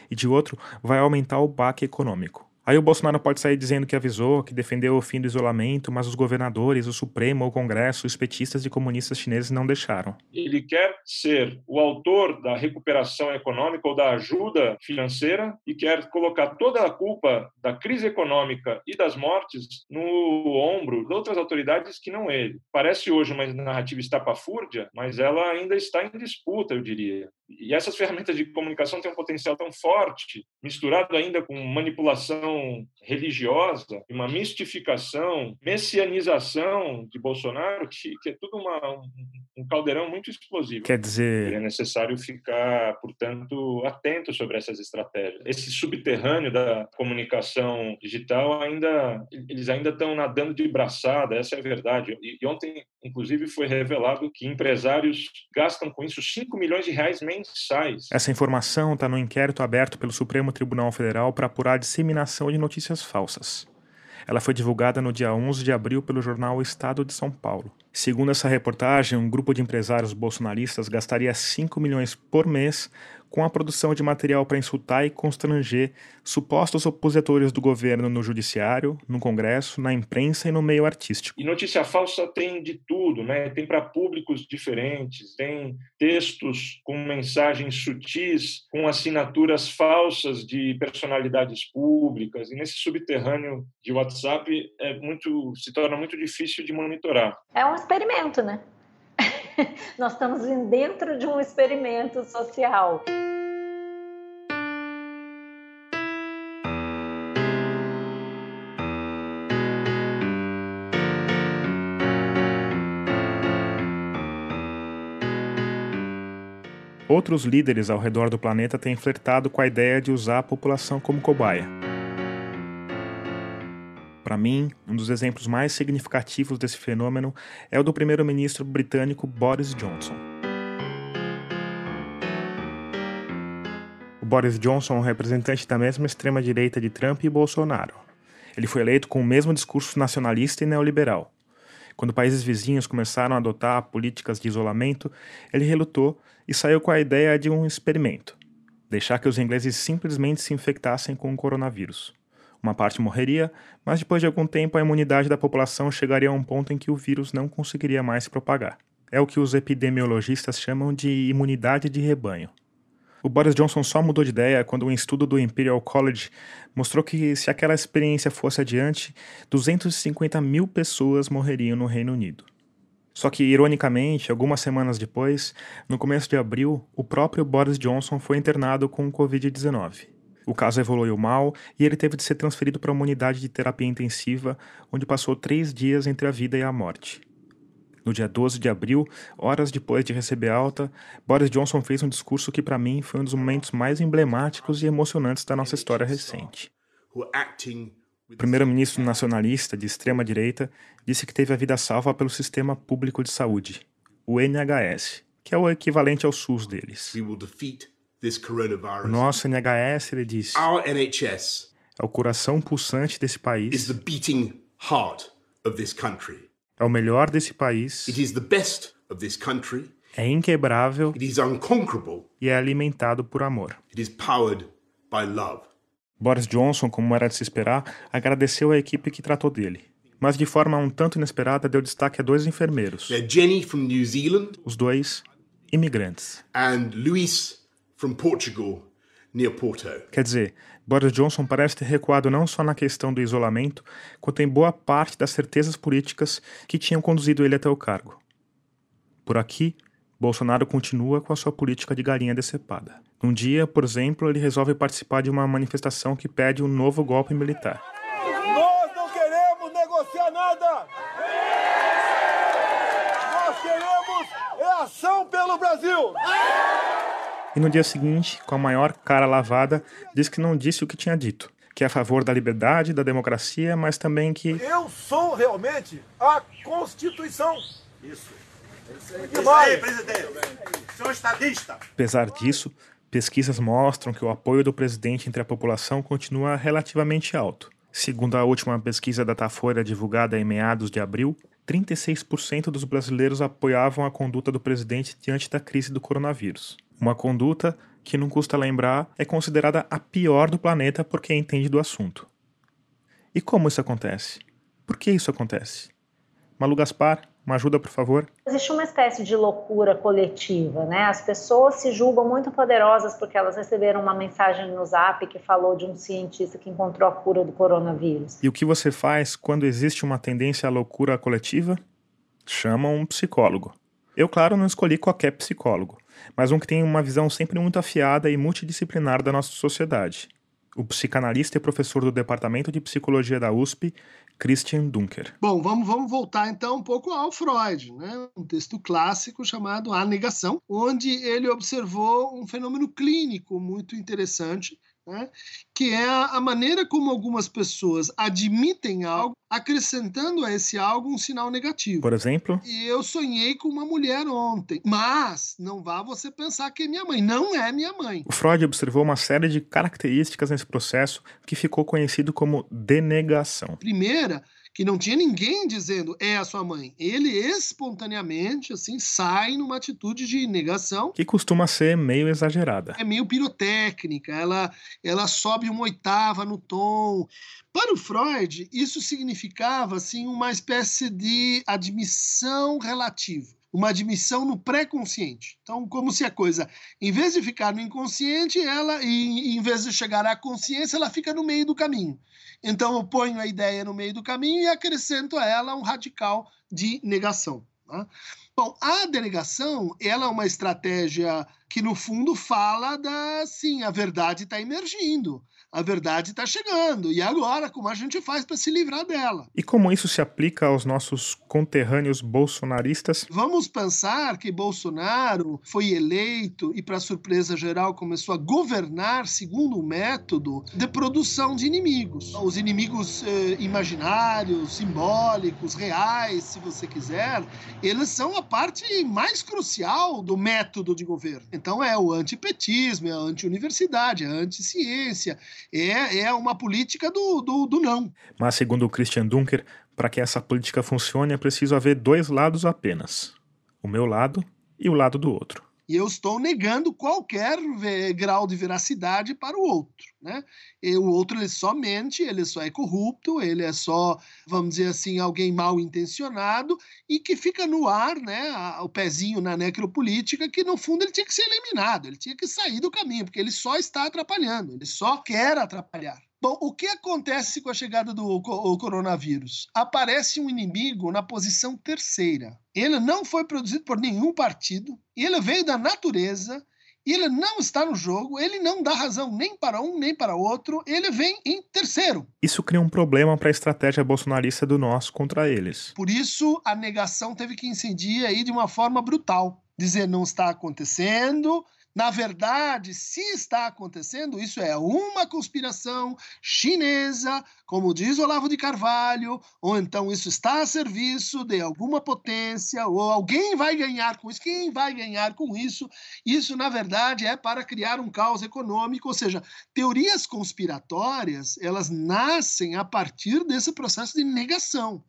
e de outro, vai aumentar o baque econômico. Aí o Bolsonaro pode sair dizendo que avisou, que defendeu o fim do isolamento, mas os governadores, o Supremo, o Congresso, os petistas e comunistas chineses não deixaram. Ele quer ser o autor da recuperação econômica ou da ajuda financeira e quer colocar toda a culpa da crise econômica e das mortes no ombro de outras autoridades que não ele. Parece hoje uma narrativa estapafúrdia, mas ela ainda está em disputa, eu diria. E essas ferramentas de comunicação têm um potencial tão forte, misturado ainda com manipulação religiosa, uma mistificação, messianização de Bolsonaro, que, que é tudo uma, um, caldeirão muito explosivo. Quer dizer. É necessário ficar, portanto, atento sobre essas estratégias. Esse subterrâneo da comunicação digital ainda, eles ainda estão nadando de braçada, essa é a verdade. E, e ontem, inclusive, foi revelado que empresários gastam com isso 5 milhões de reais mensais mensais. Essa informação está no inquérito aberto pelo Supremo Tribunal Federal para apurar a disseminação de notícias falsas. Ela foi divulgada no dia 11 de abril pelo jornal Estado de São Paulo. Segundo essa reportagem, um grupo de empresários bolsonaristas gastaria 5 milhões por mês com a produção de material para insultar e constranger supostos opositores do governo no judiciário, no Congresso, na imprensa e no meio artístico. E notícia falsa tem de tudo, né? Tem para públicos diferentes, tem textos com mensagens sutis, com assinaturas falsas de personalidades públicas, e nesse subterrâneo de WhatsApp é muito se torna muito difícil de monitorar. É um experimento, né? Nós estamos dentro de um experimento social. Outros líderes ao redor do planeta têm flertado com a ideia de usar a população como cobaia. Para mim, um dos exemplos mais significativos desse fenômeno é o do primeiro-ministro britânico Boris Johnson. O Boris Johnson é um representante da mesma extrema-direita de Trump e Bolsonaro. Ele foi eleito com o mesmo discurso nacionalista e neoliberal. Quando países vizinhos começaram a adotar políticas de isolamento, ele relutou e saiu com a ideia de um experimento: deixar que os ingleses simplesmente se infectassem com o coronavírus. Uma parte morreria, mas depois de algum tempo a imunidade da população chegaria a um ponto em que o vírus não conseguiria mais se propagar. É o que os epidemiologistas chamam de imunidade de rebanho. O Boris Johnson só mudou de ideia quando um estudo do Imperial College mostrou que, se aquela experiência fosse adiante, 250 mil pessoas morreriam no Reino Unido. Só que, ironicamente, algumas semanas depois, no começo de abril, o próprio Boris Johnson foi internado com Covid-19. O caso evoluiu mal e ele teve de ser transferido para uma unidade de terapia intensiva, onde passou três dias entre a vida e a morte. No dia 12 de abril, horas depois de receber alta, Boris Johnson fez um discurso que, para mim, foi um dos momentos mais emblemáticos e emocionantes da nossa história recente. O primeiro-ministro nacionalista de extrema-direita disse que teve a vida salva pelo sistema público de saúde, o NHS, que é o equivalente ao SUS deles. O nosso NHS, ele disse, Our NHS é o coração pulsante desse país. Is the beating heart of this country. É o melhor desse país. It is the best of this country. É inquebrável. It is unconquerable. E é alimentado por amor. It is powered by love. Boris Johnson, como era de se esperar, agradeceu à equipe que tratou dele. Mas de forma um tanto inesperada deu destaque a dois enfermeiros. Jenny from New Zealand. Os dois imigrantes. And Luis from Portugal near Porto. Quer dizer, Boris Johnson parece ter recuado não só na questão do isolamento, quanto em boa parte das certezas políticas que tinham conduzido ele até o cargo. Por aqui, Bolsonaro continua com a sua política de galinha decepada. Um dia, por exemplo, ele resolve participar de uma manifestação que pede um novo golpe militar. Nós não queremos negociar nada! Nós queremos é ação pelo Brasil! E no dia seguinte, com a maior cara lavada, diz que não disse o que tinha dito, que é a favor da liberdade, da democracia, mas também que Eu sou realmente a Constituição. Isso. Isso aí, presidente. Sou estadista. Apesar disso, pesquisas mostram que o apoio do presidente entre a população continua relativamente alto. Segundo a última pesquisa da Datafolha divulgada em meados de abril, 36% dos brasileiros apoiavam a conduta do presidente diante da crise do coronavírus. Uma conduta que, não custa lembrar, é considerada a pior do planeta por quem entende do assunto. E como isso acontece? Por que isso acontece? Malu Gaspar, uma ajuda, por favor? Existe uma espécie de loucura coletiva, né? As pessoas se julgam muito poderosas porque elas receberam uma mensagem no zap que falou de um cientista que encontrou a cura do coronavírus. E o que você faz quando existe uma tendência à loucura coletiva? Chama um psicólogo. Eu, claro, não escolhi qualquer psicólogo, mas um que tem uma visão sempre muito afiada e multidisciplinar da nossa sociedade. O psicanalista e professor do Departamento de Psicologia da USP, Christian Dunker. Bom, vamos, vamos voltar então um pouco ao Freud, né? um texto clássico chamado A Negação, onde ele observou um fenômeno clínico muito interessante, né? que é a maneira como algumas pessoas admitem algo, acrescentando a esse algo um sinal negativo. Por exemplo? E eu sonhei com uma mulher ontem, mas não vá você pensar que é minha mãe. Não é minha mãe. O Freud observou uma série de características nesse processo que ficou conhecido como denegação. Primeira, que não tinha ninguém dizendo é a sua mãe. Ele espontaneamente assim sai numa atitude de negação. Que costuma ser meio exagerada. É meio pirotécnica, ela ela sobe uma oitava no tom. Para o Freud, isso significava assim uma espécie de admissão relativa uma admissão no pré-consciente. Então, como se a coisa, em vez de ficar no inconsciente, ela, e, em vez de chegar à consciência, ela fica no meio do caminho. Então, eu ponho a ideia no meio do caminho e acrescento a ela um radical de negação. Né? Bom, a denegação ela é uma estratégia que, no fundo, fala da, sim, a verdade está emergindo a verdade está chegando. E agora, como a gente faz para se livrar dela? E como isso se aplica aos nossos conterrâneos bolsonaristas? Vamos pensar que Bolsonaro foi eleito e, para surpresa geral, começou a governar segundo um método de produção de inimigos. Os inimigos eh, imaginários, simbólicos, reais, se você quiser, eles são a parte mais crucial do método de governo. Então, é o antipetismo, é a anti-universidade, é a anti-ciência, é, é uma política do, do, do não. Mas, segundo o Christian Dunker, para que essa política funcione é preciso haver dois lados apenas: o meu lado e o lado do outro. E eu estou negando qualquer grau de veracidade para o outro. Né? E o outro ele só mente, ele só é corrupto, ele é só, vamos dizer assim, alguém mal intencionado e que fica no ar, né, o pezinho na necropolítica, que no fundo ele tinha que ser eliminado, ele tinha que sair do caminho, porque ele só está atrapalhando, ele só quer atrapalhar. Bom, o que acontece com a chegada do coronavírus? Aparece um inimigo na posição terceira. Ele não foi produzido por nenhum partido, ele veio da natureza, ele não está no jogo, ele não dá razão nem para um nem para outro, ele vem em terceiro. Isso cria um problema para a estratégia bolsonarista do nós contra eles. Por isso, a negação teve que incidir aí de uma forma brutal. Dizer não está acontecendo, na verdade, se está acontecendo, isso é uma conspiração chinesa, como diz Olavo de Carvalho, ou então isso está a serviço de alguma potência, ou alguém vai ganhar com isso. Quem vai ganhar com isso? Isso, na verdade, é para criar um caos econômico, ou seja, teorias conspiratórias, elas nascem a partir desse processo de negação.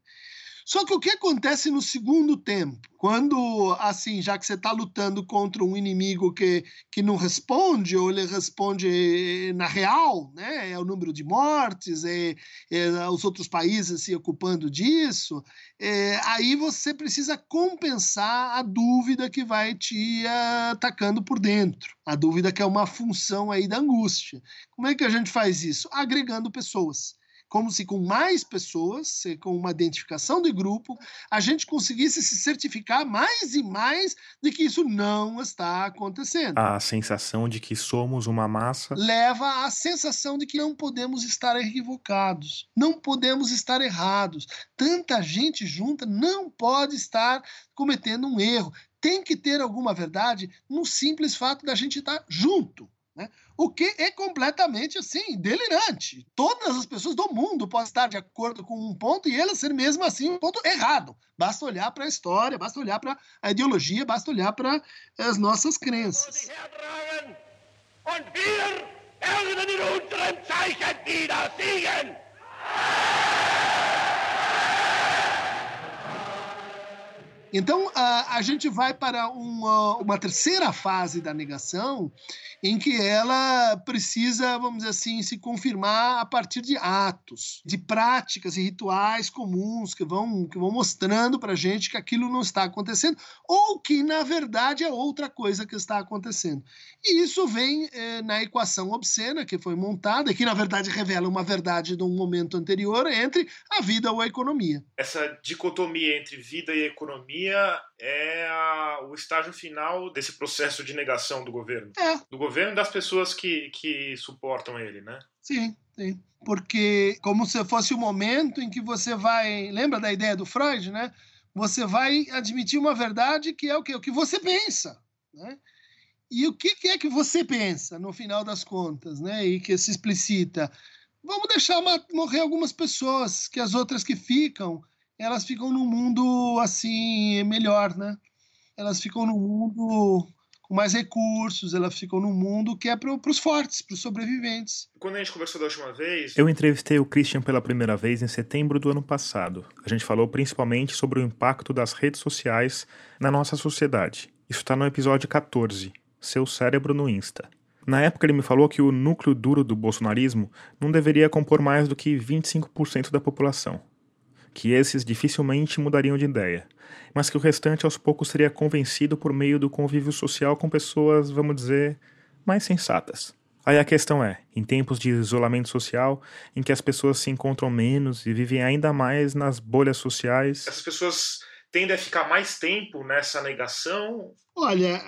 Só que o que acontece no segundo tempo? Quando, assim, já que você está lutando contra um inimigo que, que não responde, ou ele responde na real, né? é o número de mortes, é, é os outros países se ocupando disso, é, aí você precisa compensar a dúvida que vai te atacando por dentro. A dúvida que é uma função aí da angústia. Como é que a gente faz isso? Agregando pessoas como se com mais pessoas, com uma identificação de grupo, a gente conseguisse se certificar mais e mais de que isso não está acontecendo. A sensação de que somos uma massa leva à sensação de que não podemos estar equivocados, não podemos estar errados. Tanta gente junta não pode estar cometendo um erro. Tem que ter alguma verdade no simples fato da gente estar junto. Né? O que é completamente assim, delirante. Todas as pessoas do mundo podem estar de acordo com um ponto e ele ser mesmo assim um ponto errado. Basta olhar para a história, basta olhar para a ideologia, basta olhar para as nossas crenças. Então, a, a gente vai para uma, uma terceira fase da negação, em que ela precisa, vamos dizer assim, se confirmar a partir de atos, de práticas e rituais comuns que vão, que vão mostrando para a gente que aquilo não está acontecendo, ou que, na verdade, é outra coisa que está acontecendo. E isso vem eh, na equação obscena que foi montada, que, na verdade, revela uma verdade de um momento anterior entre a vida ou a economia. Essa dicotomia entre vida e economia é a, o estágio final desse processo de negação do governo. É. Do governo e das pessoas que, que suportam ele, né? Sim, sim. Porque como se fosse o momento em que você vai. Lembra da ideia do Freud, né? Você vai admitir uma verdade que é o quê? O que você pensa. Né? E o que, que é que você pensa, no final das contas, né? E que se explicita. Vamos deixar morrer algumas pessoas, que as outras que ficam elas ficam num mundo assim melhor, né? Elas ficam num mundo com mais recursos, elas ficam num mundo que é para os fortes, para os sobreviventes. Quando a gente conversou da última vez. Eu entrevistei o Christian pela primeira vez em setembro do ano passado. A gente falou principalmente sobre o impacto das redes sociais na nossa sociedade. Isso está no episódio 14, Seu Cérebro no Insta. Na época ele me falou que o núcleo duro do bolsonarismo não deveria compor mais do que 25% da população que esses dificilmente mudariam de ideia, mas que o restante aos poucos seria convencido por meio do convívio social com pessoas, vamos dizer, mais sensatas. Aí a questão é: em tempos de isolamento social, em que as pessoas se encontram menos e vivem ainda mais nas bolhas sociais. Essas pessoas tendem a ficar mais tempo nessa negação? Olha,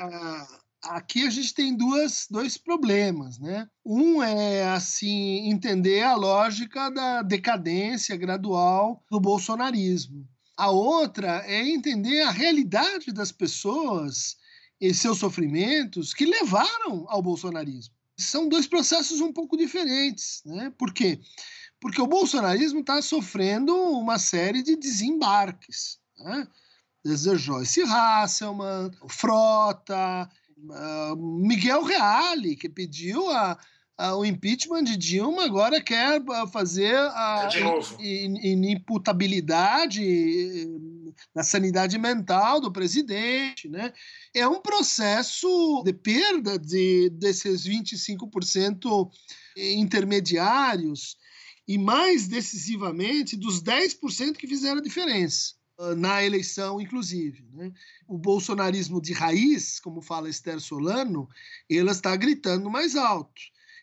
aqui a gente tem duas, dois problemas, né? Um é assim entender a lógica da decadência gradual do bolsonarismo. A outra é entender a realidade das pessoas e seus sofrimentos que levaram ao bolsonarismo. São dois processos um pouco diferentes, né? Por quê? Porque o bolsonarismo está sofrendo uma série de desembarques. Né? Desde Joyce Hasselman, Frota, uh, Miguel Reale, que pediu a, a, o impeachment de Dilma, agora quer ah, fazer a inimputabilidade da sanidade mental do presidente. Né? É um processo de perda de, desses 25% intermediários e, mais decisivamente, dos 10% que fizeram a diferença na eleição, inclusive. Né? O bolsonarismo de raiz, como fala Esther Solano, ela está gritando mais alto.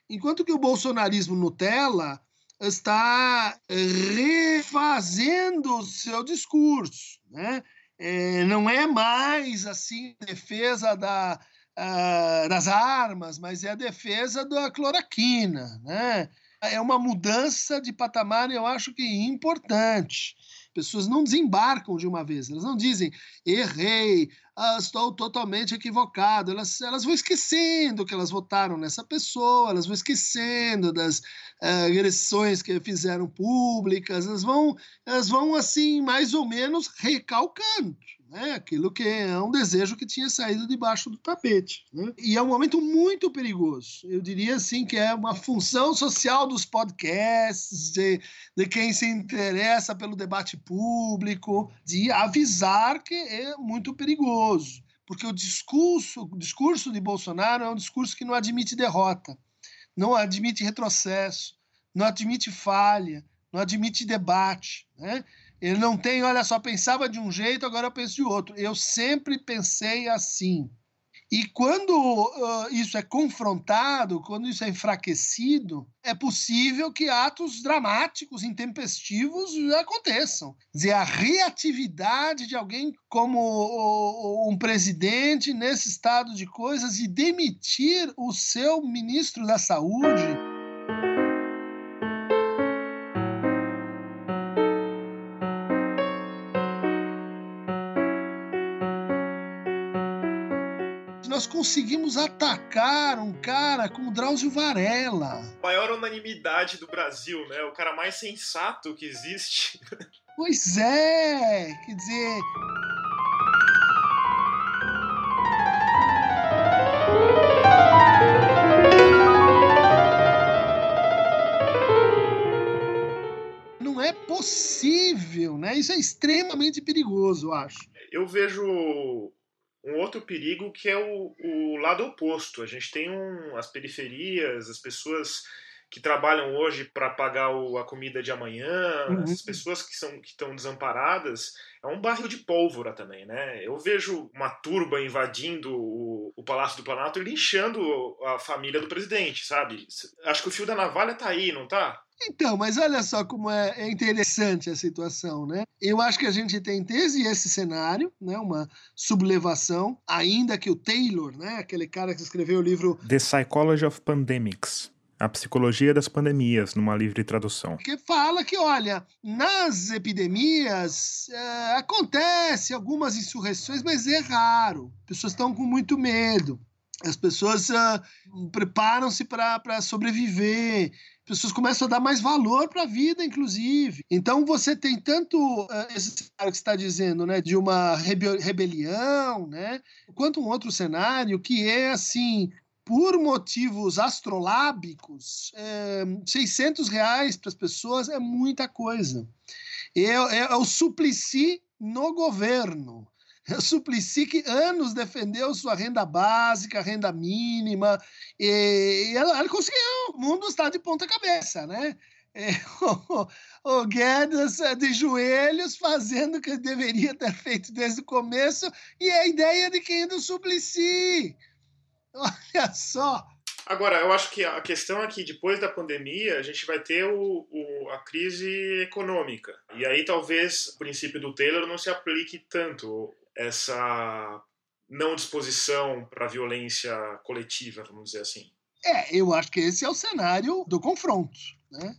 Enquanto que o bolsonarismo Nutella está refazendo o seu discurso. Né? É, não é mais assim defesa da, uh, das armas, mas é a defesa da cloroquina. Né? É uma mudança de patamar, eu acho que importante pessoas não desembarcam de uma vez, elas não dizem errei, ah, estou totalmente equivocado. Elas, elas vão esquecendo que elas votaram nessa pessoa, elas vão esquecendo das uh, agressões que fizeram públicas, elas vão, elas vão assim, mais ou menos recalcando. Né? aquilo que é um desejo que tinha saído debaixo do tapete. Né? E é um momento muito perigoso. Eu diria assim que é uma função social dos podcasts, de, de quem se interessa pelo debate público, de avisar que é muito perigoso. Porque o discurso, o discurso de Bolsonaro é um discurso que não admite derrota, não admite retrocesso, não admite falha, não admite debate. Né? Ele não tem, olha só, pensava de um jeito, agora eu penso de outro. Eu sempre pensei assim. E quando uh, isso é confrontado, quando isso é enfraquecido, é possível que atos dramáticos, intempestivos aconteçam. Quer dizer, a reatividade de alguém como uh, um presidente nesse estado de coisas e demitir o seu ministro da Saúde nós conseguimos atacar um cara como Drauzio Varela. Maior unanimidade do Brasil, né? O cara mais sensato que existe. Pois é, quer dizer. Não é possível, né? Isso é extremamente perigoso, eu acho. Eu vejo um outro perigo que é o, o lado oposto. A gente tem um, as periferias, as pessoas que trabalham hoje para pagar o, a comida de amanhã, uhum. as pessoas que são que estão desamparadas, é um barril de pólvora também, né? Eu vejo uma turba invadindo o, o Palácio do Planalto e linchando a família do presidente, sabe? Acho que o fio da navalha tá aí, não tá? Então, mas olha só como é, é, interessante a situação, né? Eu acho que a gente tem tese esse cenário, né? Uma sublevação, ainda que o Taylor, né? Aquele cara que escreveu o livro The Psychology of Pandemics. A Psicologia das Pandemias, numa livre tradução. Que fala que, olha, nas epidemias é, acontece algumas insurreições, mas é raro. As pessoas estão com muito medo. As pessoas uh, preparam-se para sobreviver pessoas começam a dar mais valor para a vida, inclusive. Então você tem tanto uh, esse cenário que está dizendo, né, de uma rebe rebelião, né, quanto um outro cenário que é assim por motivos astrolábicos, é, 600 reais para as pessoas é muita coisa. É, é, é o suplici no governo. Suplicy que anos defendeu sua renda básica, renda mínima, e, ela, ela conseguiu. O mundo está de ponta cabeça, né? É, o, o, Guedes é de joelhos fazendo o que deveria ter feito desde o começo, e é a ideia de quem é do Suplicy. Olha só. Agora, eu acho que a questão é que depois da pandemia a gente vai ter o, o, a crise econômica. E aí talvez o princípio do Taylor não se aplique tanto essa não disposição para violência coletiva, vamos dizer assim. É, eu acho que esse é o cenário do confronto, né?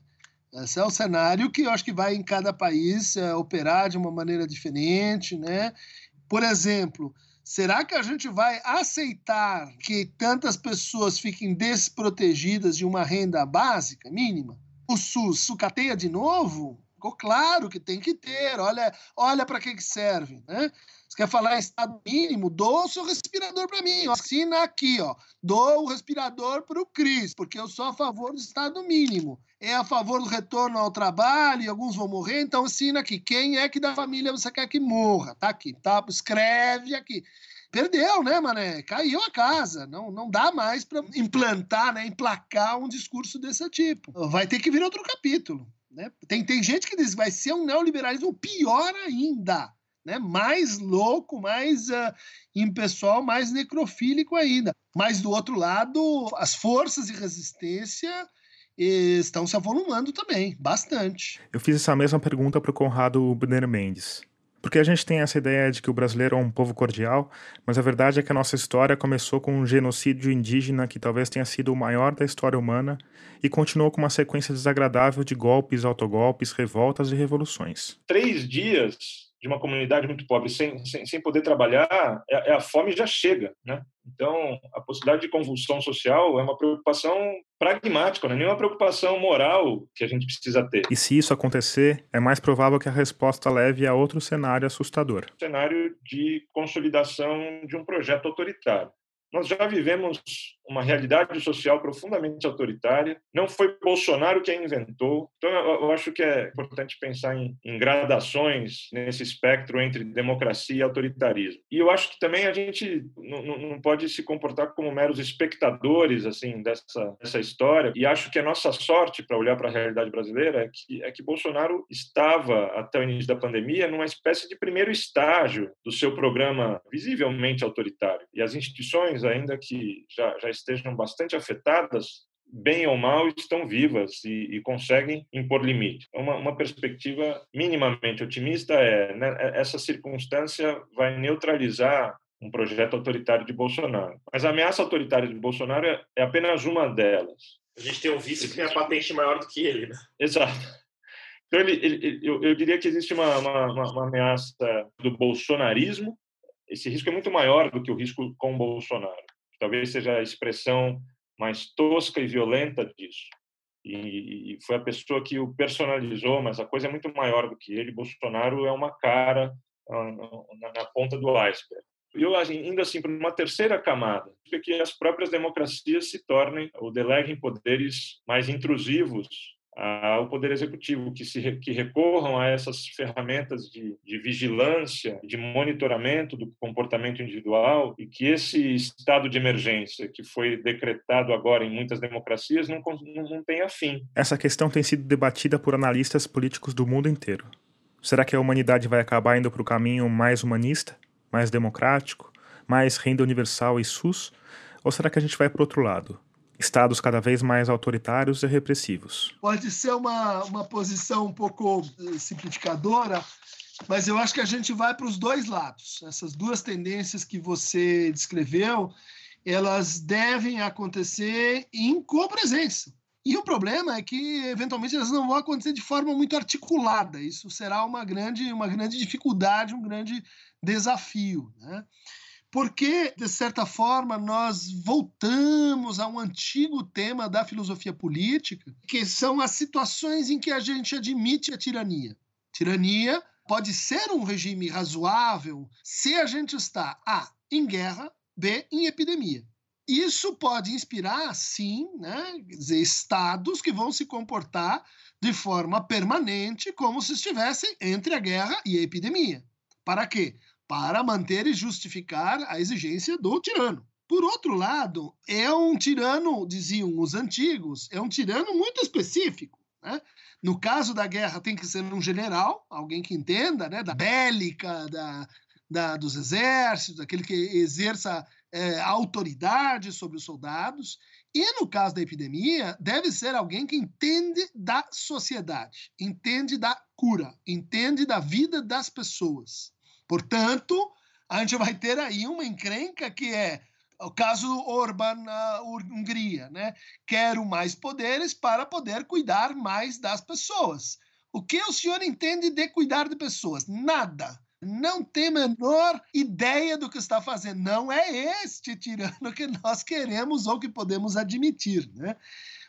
Esse é o cenário que eu acho que vai em cada país é, operar de uma maneira diferente, né? Por exemplo, será que a gente vai aceitar que tantas pessoas fiquem desprotegidas de uma renda básica mínima? O SUS sucateia de novo? Ficou claro que tem que ter. Olha, olha para que, que serve, né? Você quer falar em estado mínimo? Dou o seu respirador para mim. Assina aqui, ó. Dou o respirador para o Cris, porque eu sou a favor do estado mínimo. É a favor do retorno ao trabalho e alguns vão morrer, então assina aqui. Quem é que da família você quer que morra? Tá aqui, tá? Escreve aqui. Perdeu, né, mané? Caiu a casa. Não, não dá mais para implantar, né, emplacar um discurso desse tipo. Vai ter que vir outro capítulo. Né? Tem, tem gente que diz que vai ser um neoliberalismo pior ainda né? mais louco, mais uh, impessoal, mais necrofílico ainda. Mas do outro lado, as forças de resistência eh, estão se avolumando também, bastante. Eu fiz essa mesma pergunta para o Conrado Brenner Mendes. Porque a gente tem essa ideia de que o brasileiro é um povo cordial, mas a verdade é que a nossa história começou com um genocídio indígena que talvez tenha sido o maior da história humana e continuou com uma sequência desagradável de golpes, autogolpes, revoltas e revoluções. Três dias de uma comunidade muito pobre sem, sem, sem poder trabalhar, é, é, a fome já chega, né? Então, a possibilidade de convulsão social é uma preocupação pragmática, não é nenhuma preocupação moral que a gente precisa ter. E se isso acontecer, é mais provável que a resposta leve a outro cenário assustador. Cenário de consolidação de um projeto autoritário. Nós já vivemos uma realidade social profundamente autoritária. Não foi Bolsonaro quem inventou. Então, eu acho que é importante pensar em, em, gradações nesse espectro entre democracia e autoritarismo. E eu acho que também a gente não, não pode se comportar como meros espectadores assim dessa, dessa história. E acho que a nossa sorte para olhar para a realidade brasileira é que, é que Bolsonaro estava, até o início da pandemia, numa espécie de primeiro estágio do seu programa visivelmente autoritário. E as instituições, ainda que já, já estejam bastante afetadas, bem ou mal, estão vivas e, e conseguem impor limite. Uma, uma, perspectiva minimamente otimista é né, é, essa circunstância vai neutralizar um projeto autoritário de Bolsonaro. Mas a ameaça autoritária de Bolsonaro é, é apenas uma delas. A gente tem um vice que tem a patente maior do que ele, né? Exato. Então, ele, ele, eu, eu, diria que existe uma, uma, uma ameaça do bolsonarismo. Esse risco é muito maior do que o risco com o Bolsonaro talvez seja a expressão mais tosca e violenta disso. E, e, foi a pessoa que o personalizou, mas a coisa é muito maior do que ele. Bolsonaro é uma cara ah, na, na ponta do iceberg. E eu indo assim para uma terceira camada, que as próprias democracias se tornem ou deleguem poderes mais intrusivos ao Poder Executivo, que, se, que recorram a essas ferramentas de, de vigilância, de monitoramento do comportamento individual e que esse estado de emergência que foi decretado agora em muitas democracias não, não, não tenha fim. Essa questão tem sido debatida por analistas políticos do mundo inteiro. Será que a humanidade vai acabar indo para o caminho mais humanista, mais democrático, mais renda universal e SUS? Ou será que a gente vai para outro lado? Estados cada vez mais autoritários e repressivos. Pode ser uma, uma posição um pouco eh, simplificadora, mas eu acho que a gente vai para os dois lados. Essas duas tendências que você descreveu, elas devem acontecer em copresença. E o problema é que, eventualmente, elas não vão acontecer de forma muito articulada. Isso será uma grande, uma grande dificuldade, um grande desafio. Né? Porque, de certa forma, nós voltamos a um antigo tema da filosofia política, que são as situações em que a gente admite a tirania. Tirania pode ser um regime razoável se a gente está A. em guerra, B. em epidemia. Isso pode inspirar, sim, né, estados que vão se comportar de forma permanente como se estivessem entre a guerra e a epidemia. Para quê? Para manter e justificar a exigência do tirano. Por outro lado, é um tirano, diziam os antigos, é um tirano muito específico. Né? No caso da guerra, tem que ser um general, alguém que entenda né, da bélica, da, da, dos exércitos, aquele que exerça é, autoridade sobre os soldados. E no caso da epidemia, deve ser alguém que entende da sociedade, entende da cura, entende da vida das pessoas. Portanto, a gente vai ter aí uma encrenca que é o caso Orban na Hungria, né? Quero mais poderes para poder cuidar mais das pessoas. O que o senhor entende de cuidar de pessoas? Nada. Não tem a menor ideia do que está fazendo. Não é este tirano que nós queremos ou que podemos admitir, né?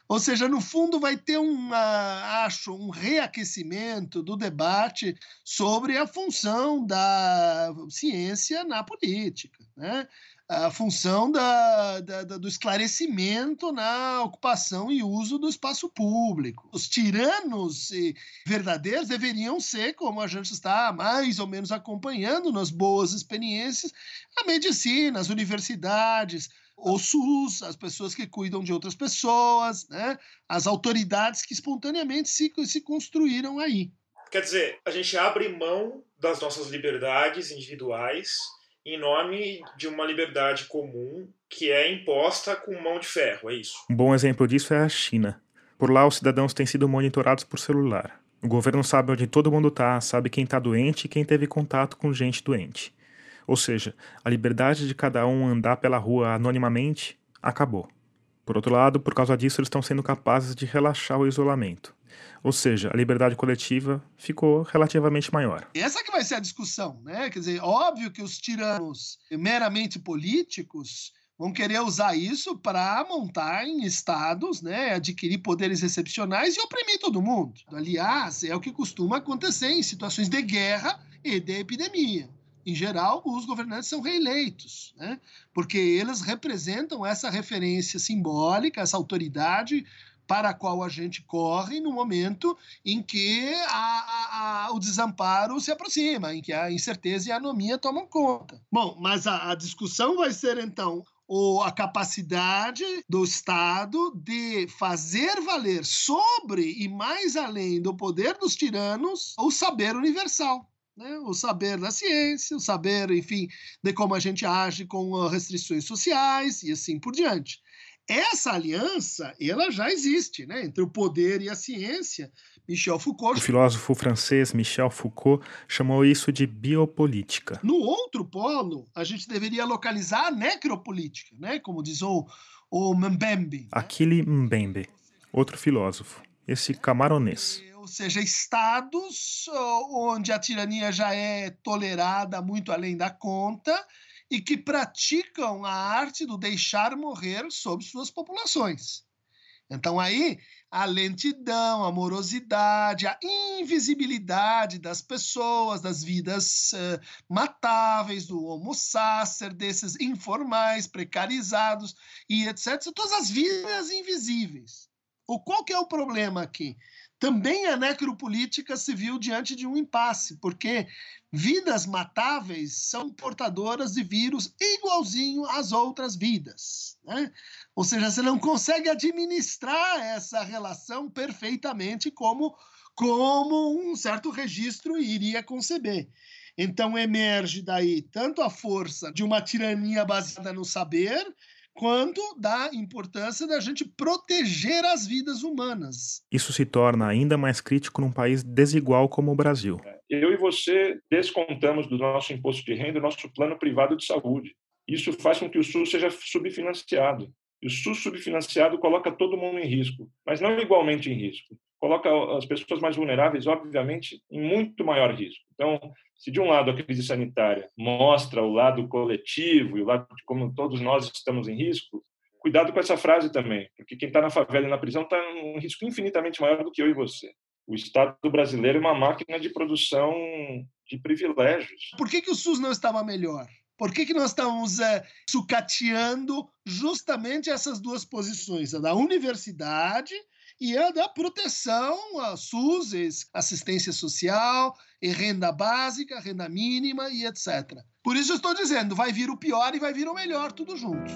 Ou seja, no fundo vai ter um, acho, um reaquecimento do debate sobre a função da ciência na política, né? a função da, da, do esclarecimento na ocupação e uso do espaço público. Os tiranos verdadeiros deveriam ser, como a gente está mais ou menos acompanhando nas boas experiências, a medicina, as universidades, o SUS, as pessoas que cuidam de outras pessoas, né? as autoridades que espontaneamente se, se construíram aí. Quer dizer, a gente abre mão das nossas liberdades individuais em nome de uma liberdade comum que é imposta com mão de ferro, é isso. Um bom exemplo disso é a China. Por lá, os cidadãos têm sido monitorados por celular. O governo sabe onde todo mundo está, sabe quem está doente e quem teve contato com gente doente. Ou seja, a liberdade de cada um andar pela rua anonimamente acabou. Por outro lado, por causa disso, eles estão sendo capazes de relaxar o isolamento. Ou seja, a liberdade coletiva ficou relativamente maior. Essa que vai ser a discussão, né? Quer dizer, óbvio que os tiranos meramente políticos vão querer usar isso para montar em estados, né, adquirir poderes excepcionais e oprimir todo mundo. Aliás, é o que costuma acontecer em situações de guerra e de epidemia. Em geral, os governantes são reeleitos, né, porque eles representam essa referência simbólica, essa autoridade para a qual a gente corre no momento em que a, a, a, o desamparo se aproxima, em que a incerteza e a anomia tomam conta. Bom, mas a, discussão vai ser então ou a capacidade do Estado de fazer valer sobre e mais além do poder dos tiranos o saber universal. Né? O saber da ciência, o saber, enfim, de como a gente age com restrições sociais e assim por diante. Essa aliança, ela já existe, né? Entre o poder e a ciência. Michel Foucault. O filósofo francês Michel Foucault chamou isso de biopolítica. No outro polo, a gente deveria localizar a necropolítica, né? Como diz o, o Mbembe. Né? Aquele Mbembe, outro filósofo, esse camaronês ou seja, estados onde a tirania já é tolerada muito além da conta e que praticam a arte do deixar morrer sobre suas populações. Então, aí, a lentidão, a morosidade, a invisibilidade das pessoas, das vidas uh, matáveis, do homo sacer, desses informais, precarizados e etc. São todas as vidas invisíveis. O qual que é o problema aqui? Também a necropolítica se viu diante de um impasse, porque vidas matáveis são portadoras de vírus igualzinho às outras vidas. Né? Ou seja, você não consegue administrar essa relação perfeitamente como, como um certo registro iria conceber. Então emerge daí tanto a força de uma tirania baseada no saber, quanto da importância da gente proteger as vidas humanas. Isso se torna ainda mais crítico num país desigual como o Brasil. Eu e você descontamos do nosso imposto de renda o nosso plano privado de saúde. Isso faz com que o SUS seja subfinanciado. E o SUS subfinanciado coloca todo mundo em risco, mas não igualmente em risco. Coloca as pessoas mais vulneráveis, obviamente, em muito maior risco. Então, se de um lado a crise sanitária mostra o lado coletivo e o lado de como todos nós estamos em risco, cuidado com essa frase também, porque quem está na favela e na prisão está em um risco infinitamente maior do que eu e você. O Estado brasileiro é uma máquina de produção de privilégios. Por que, que o SUS não estava melhor? Por que, que nós estamos é, sucateando justamente essas duas posições, a da universidade e a da proteção, a SUS, assistência social, e renda básica, renda mínima e etc. Por isso eu estou dizendo, vai vir o pior e vai vir o melhor, tudo junto.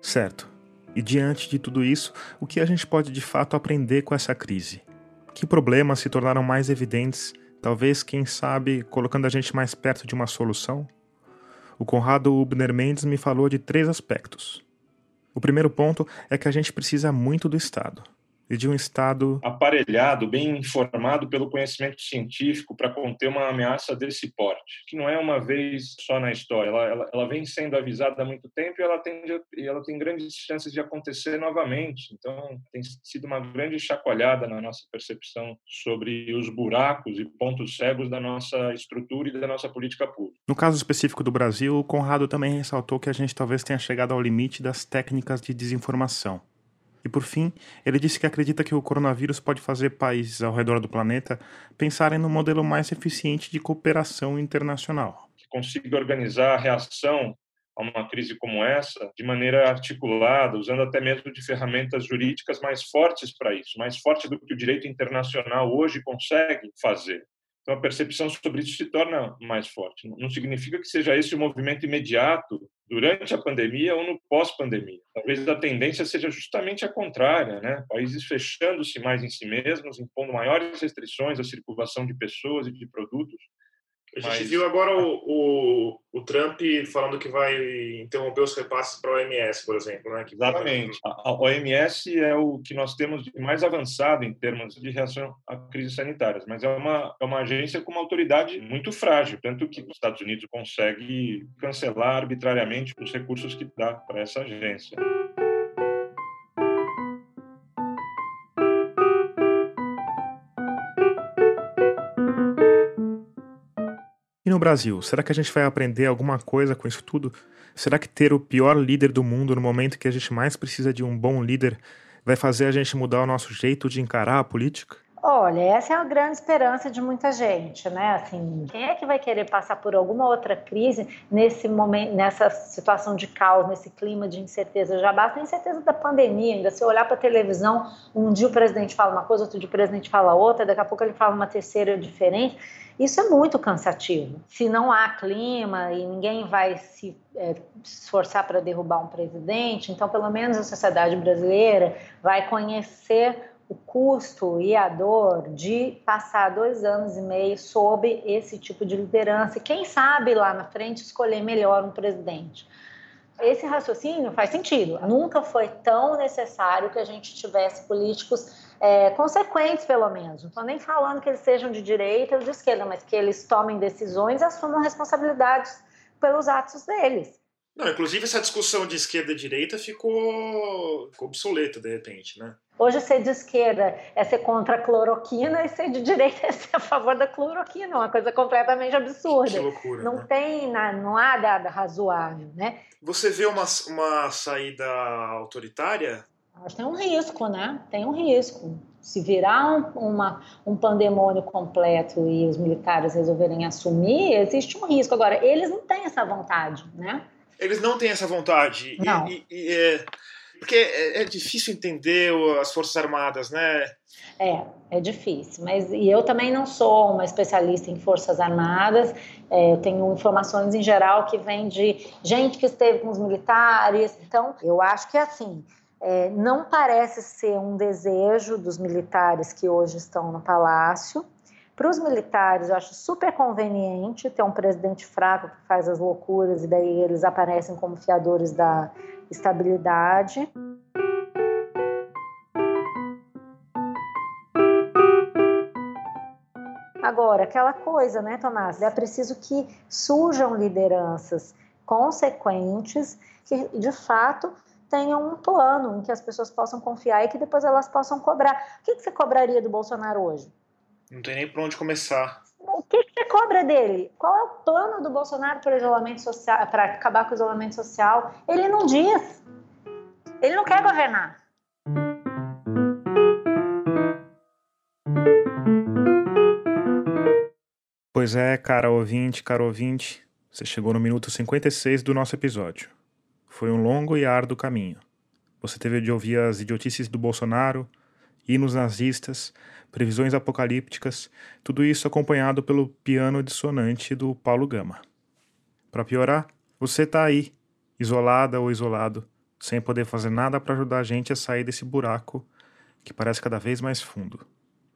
Certo. E diante de tudo isso, o que a gente pode de fato aprender com essa crise? Que problemas se tornaram mais evidentes, talvez, quem sabe, colocando a gente mais perto de uma solução? O Conrado Ubner Mendes me falou de três aspectos. O primeiro ponto é que a gente precisa muito do Estado e de um Estado aparelhado, bem informado pelo conhecimento científico para conter uma ameaça desse porte, que não é uma vez só na história. Ela, ela, ela vem sendo avisada há muito tempo e ela, tende, e ela tem grandes chances de acontecer novamente. Então, tem sido uma grande chacoalhada na nossa percepção sobre os buracos e pontos cegos da nossa estrutura e da nossa política pública. No caso específico do Brasil, o Conrado também ressaltou que a gente talvez tenha chegado ao limite das técnicas de desinformação e por fim, ele disse que acredita que o coronavírus pode fazer países ao redor do planeta pensarem no modelo mais eficiente de cooperação internacional. Que consiga organizar a reação a uma crise como essa de maneira articulada, usando até mesmo de ferramentas jurídicas mais fortes para isso, mais fortes do que o direito internacional hoje consegue fazer. Então, a percepção sobre isso se torna mais forte. Não significa que seja esse o movimento imediato durante a pandemia ou no pós-pandemia. Talvez a tendência seja justamente a contrária, né? Países fechando-se mais em si mesmos, impondo maiores restrições à circulação de pessoas e de produtos, a gente Mas... viu agora o, o, o, Trump falando que vai interromper os repasses para a OMS, por exemplo. Né? Que Exatamente. A OMS é o que nós temos de mais avançado em termos de reação a crises sanitárias, mas é uma, é uma agência com uma autoridade muito frágil, tanto que os Estados Unidos consegue cancelar arbitrariamente os recursos que dá para essa agência. E no Brasil, será que a gente vai aprender alguma coisa com isso tudo? Será que ter o pior líder do mundo no momento que a gente mais precisa de um bom líder vai fazer a gente mudar o nosso jeito de encarar a política? Olha, essa é a grande esperança de muita gente, né? Assim, quem é que vai querer passar por alguma outra crise nesse momento, nessa situação de caos, nesse clima de incerteza? Já basta a incerteza da pandemia, ainda se olhar para a televisão, um dia o presidente fala uma coisa, outro dia o presidente fala outra, daqui a pouco ele fala uma terceira diferente. Isso é muito cansativo. Se não há clima e ninguém vai se é, esforçar para derrubar um presidente, então pelo menos a sociedade brasileira vai conhecer o custo e a dor de passar dois anos e meio sob esse tipo de liderança quem sabe, lá na frente, escolher melhor um presidente. Esse raciocínio faz sentido. Nunca foi tão necessário que a gente tivesse políticos é, consequentes, pelo menos. Não estou nem falando que eles sejam de direita ou de esquerda, mas que eles tomem decisões e assumam responsabilidades pelos atos deles. Não, inclusive essa discussão de esquerda e direita ficou, ficou obsoleta de repente, né? Hoje ser de esquerda é ser contra a cloroquina e ser de direita é ser a favor da cloroquina, uma coisa completamente absurda. Que loucura. Não né? tem, não há nada razoável, né? Você vê uma, uma saída autoritária? Acho que tem um risco, né? Tem um risco. Se virar um, uma, um pandemônio completo e os militares resolverem assumir, existe um risco. Agora, eles não têm essa vontade, né? Eles não têm essa vontade. Não. E, e, e é, porque é, é, difícil entender as Forças Armadas, né? É, é difícil. Mas e eu também não sou uma especialista em Forças Armadas. É, eu tenho informações em geral que vêm de gente que esteve com os militares. Então, eu acho que é assim. É, não parece ser um desejo dos militares que hoje estão no palácio para os militares, eu acho super conveniente ter um presidente fraco que faz as loucuras e daí eles aparecem como fiadores da estabilidade. Agora, aquela coisa, né, Tomás? É preciso que surjam lideranças consequentes que, de fato, tenham um plano em que as pessoas possam confiar e que depois elas possam cobrar. O que você cobraria do Bolsonaro hoje? Não tem nem por onde começar. O que, que você cobra dele? Qual é o plano do Bolsonaro para isolamento social, para acabar com o isolamento social? Ele não diz. Ele não quer governar. Pois é, cara ouvinte, cara ouvinte, você chegou no minuto 56 do nosso episódio. Foi um longo e árduo caminho. Você teve de ouvir as idiotices do Bolsonaro, hinos nazistas, previsões apocalípticas, tudo isso acompanhado pelo piano dissonante do Paulo Gama. Para piorar, você tá aí, isolada ou isolado, sem poder fazer nada para ajudar a gente a sair desse buraco que parece cada vez mais fundo.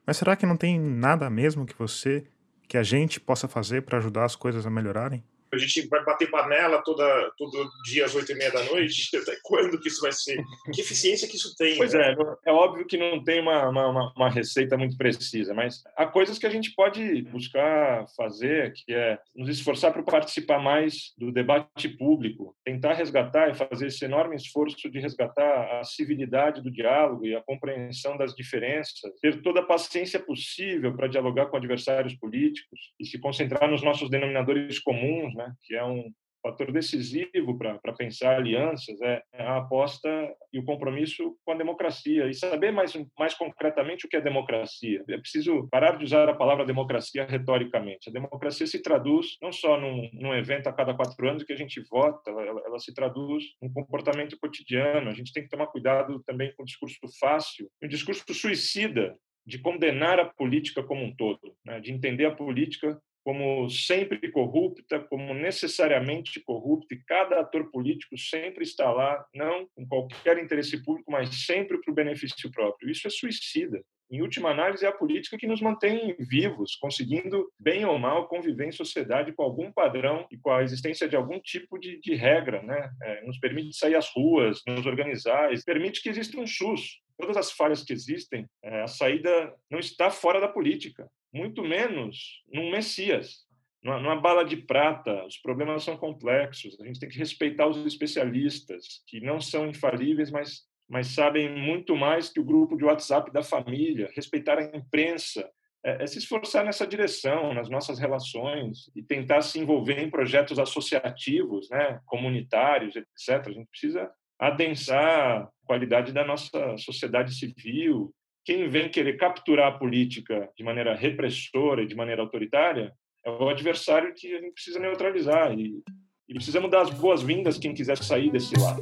Mas será que não tem nada mesmo que você, que a gente possa fazer para ajudar as coisas a melhorarem? A gente vai bater panela toda, todo dia às oito e meia da noite? Até quando que isso vai ser? Que eficiência que isso tem? Pois né? é, é óbvio que não tem uma, uma, uma, receita muito precisa, mas há coisas que a gente pode buscar fazer, que é nos esforçar para participar mais do debate público, tentar resgatar e fazer esse enorme esforço de resgatar a civilidade do diálogo e a compreensão das diferenças, ter toda a paciência possível para dialogar com adversários políticos e se concentrar nos nossos denominadores comuns, né, que é um fator decisivo para pensar alianças, é a aposta e o compromisso com a democracia e saber mais, mais concretamente o que é democracia. É preciso parar de usar a palavra democracia retoricamente. A democracia se traduz não só num, num evento a cada quatro anos que a gente vota, ela, ela se traduz num comportamento cotidiano. A gente tem que tomar cuidado também com o discurso fácil, um discurso suicida de condenar a política como um todo, né? de entender a política como sempre corrupta, como necessariamente corrupta, e cada ator político sempre está lá, não com qualquer interesse público, mas sempre para o benefício próprio. Isso é suicida. Em última análise, é a política que nos mantém vivos, conseguindo, bem ou mal, conviver em sociedade com algum padrão e com a existência de algum tipo de, de regra. Né? É, nos permite sair às ruas, nos organizar, permite que exista um SUS. Todas as falhas que existem, é, a saída não está fora da política muito menos num Messias, numa, bala de prata. Os problemas são complexos, a gente tem que respeitar os especialistas, que não são infalíveis, mas, mas sabem muito mais que o grupo de WhatsApp da família, respeitar a imprensa, é, é, se esforçar nessa direção, nas nossas relações, e tentar se envolver em projetos associativos, né, comunitários, etc. A gente precisa adensar a qualidade da nossa sociedade civil. Quem vem querer capturar a política de maneira repressora e de maneira autoritária é o adversário que a gente precisa neutralizar. E, e precisamos dar as boas-vindas quem quiser sair desse lado.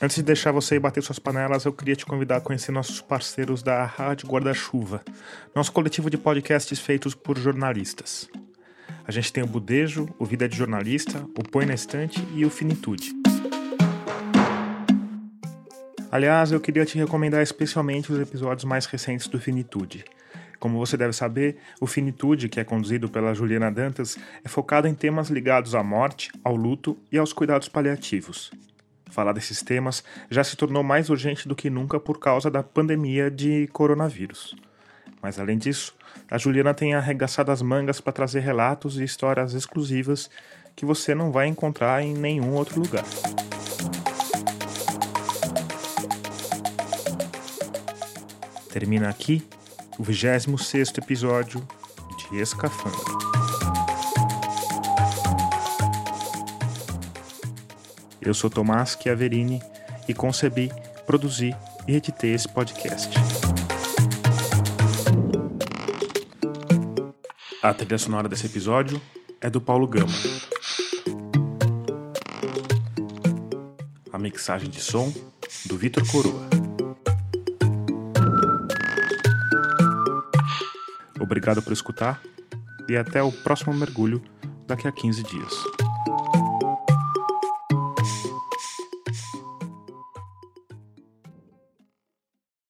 Antes de deixar você bater suas panelas, eu queria te convidar a conhecer nossos parceiros da Rádio Guarda-Chuva, nosso coletivo de podcasts feitos por jornalistas. A gente tem o Budejo, o Vida de Jornalista, o Põe na Estante e o Finitude. Aliás, eu queria te recomendar especialmente os episódios mais recentes do Finitude. Como você deve saber, o Finitude, que é conduzido pela Juliana Dantas, é focado em temas ligados à morte, ao luto e aos cuidados paliativos. Falar desses temas já se tornou mais urgente do que nunca por causa da pandemia de coronavírus. Mas além disso, a Juliana tem arregaçado as mangas para trazer relatos e histórias exclusivas que você não vai encontrar em nenhum outro lugar. Termina aqui o 26 episódio de Escafandro. Eu sou Tomás Chiaverini e concebi, produzi e editei esse podcast. A trilha sonora desse episódio é do Paulo Gama. A mixagem de som do Vitor Coroa. Obrigado por escutar e até o próximo mergulho daqui a 15 dias.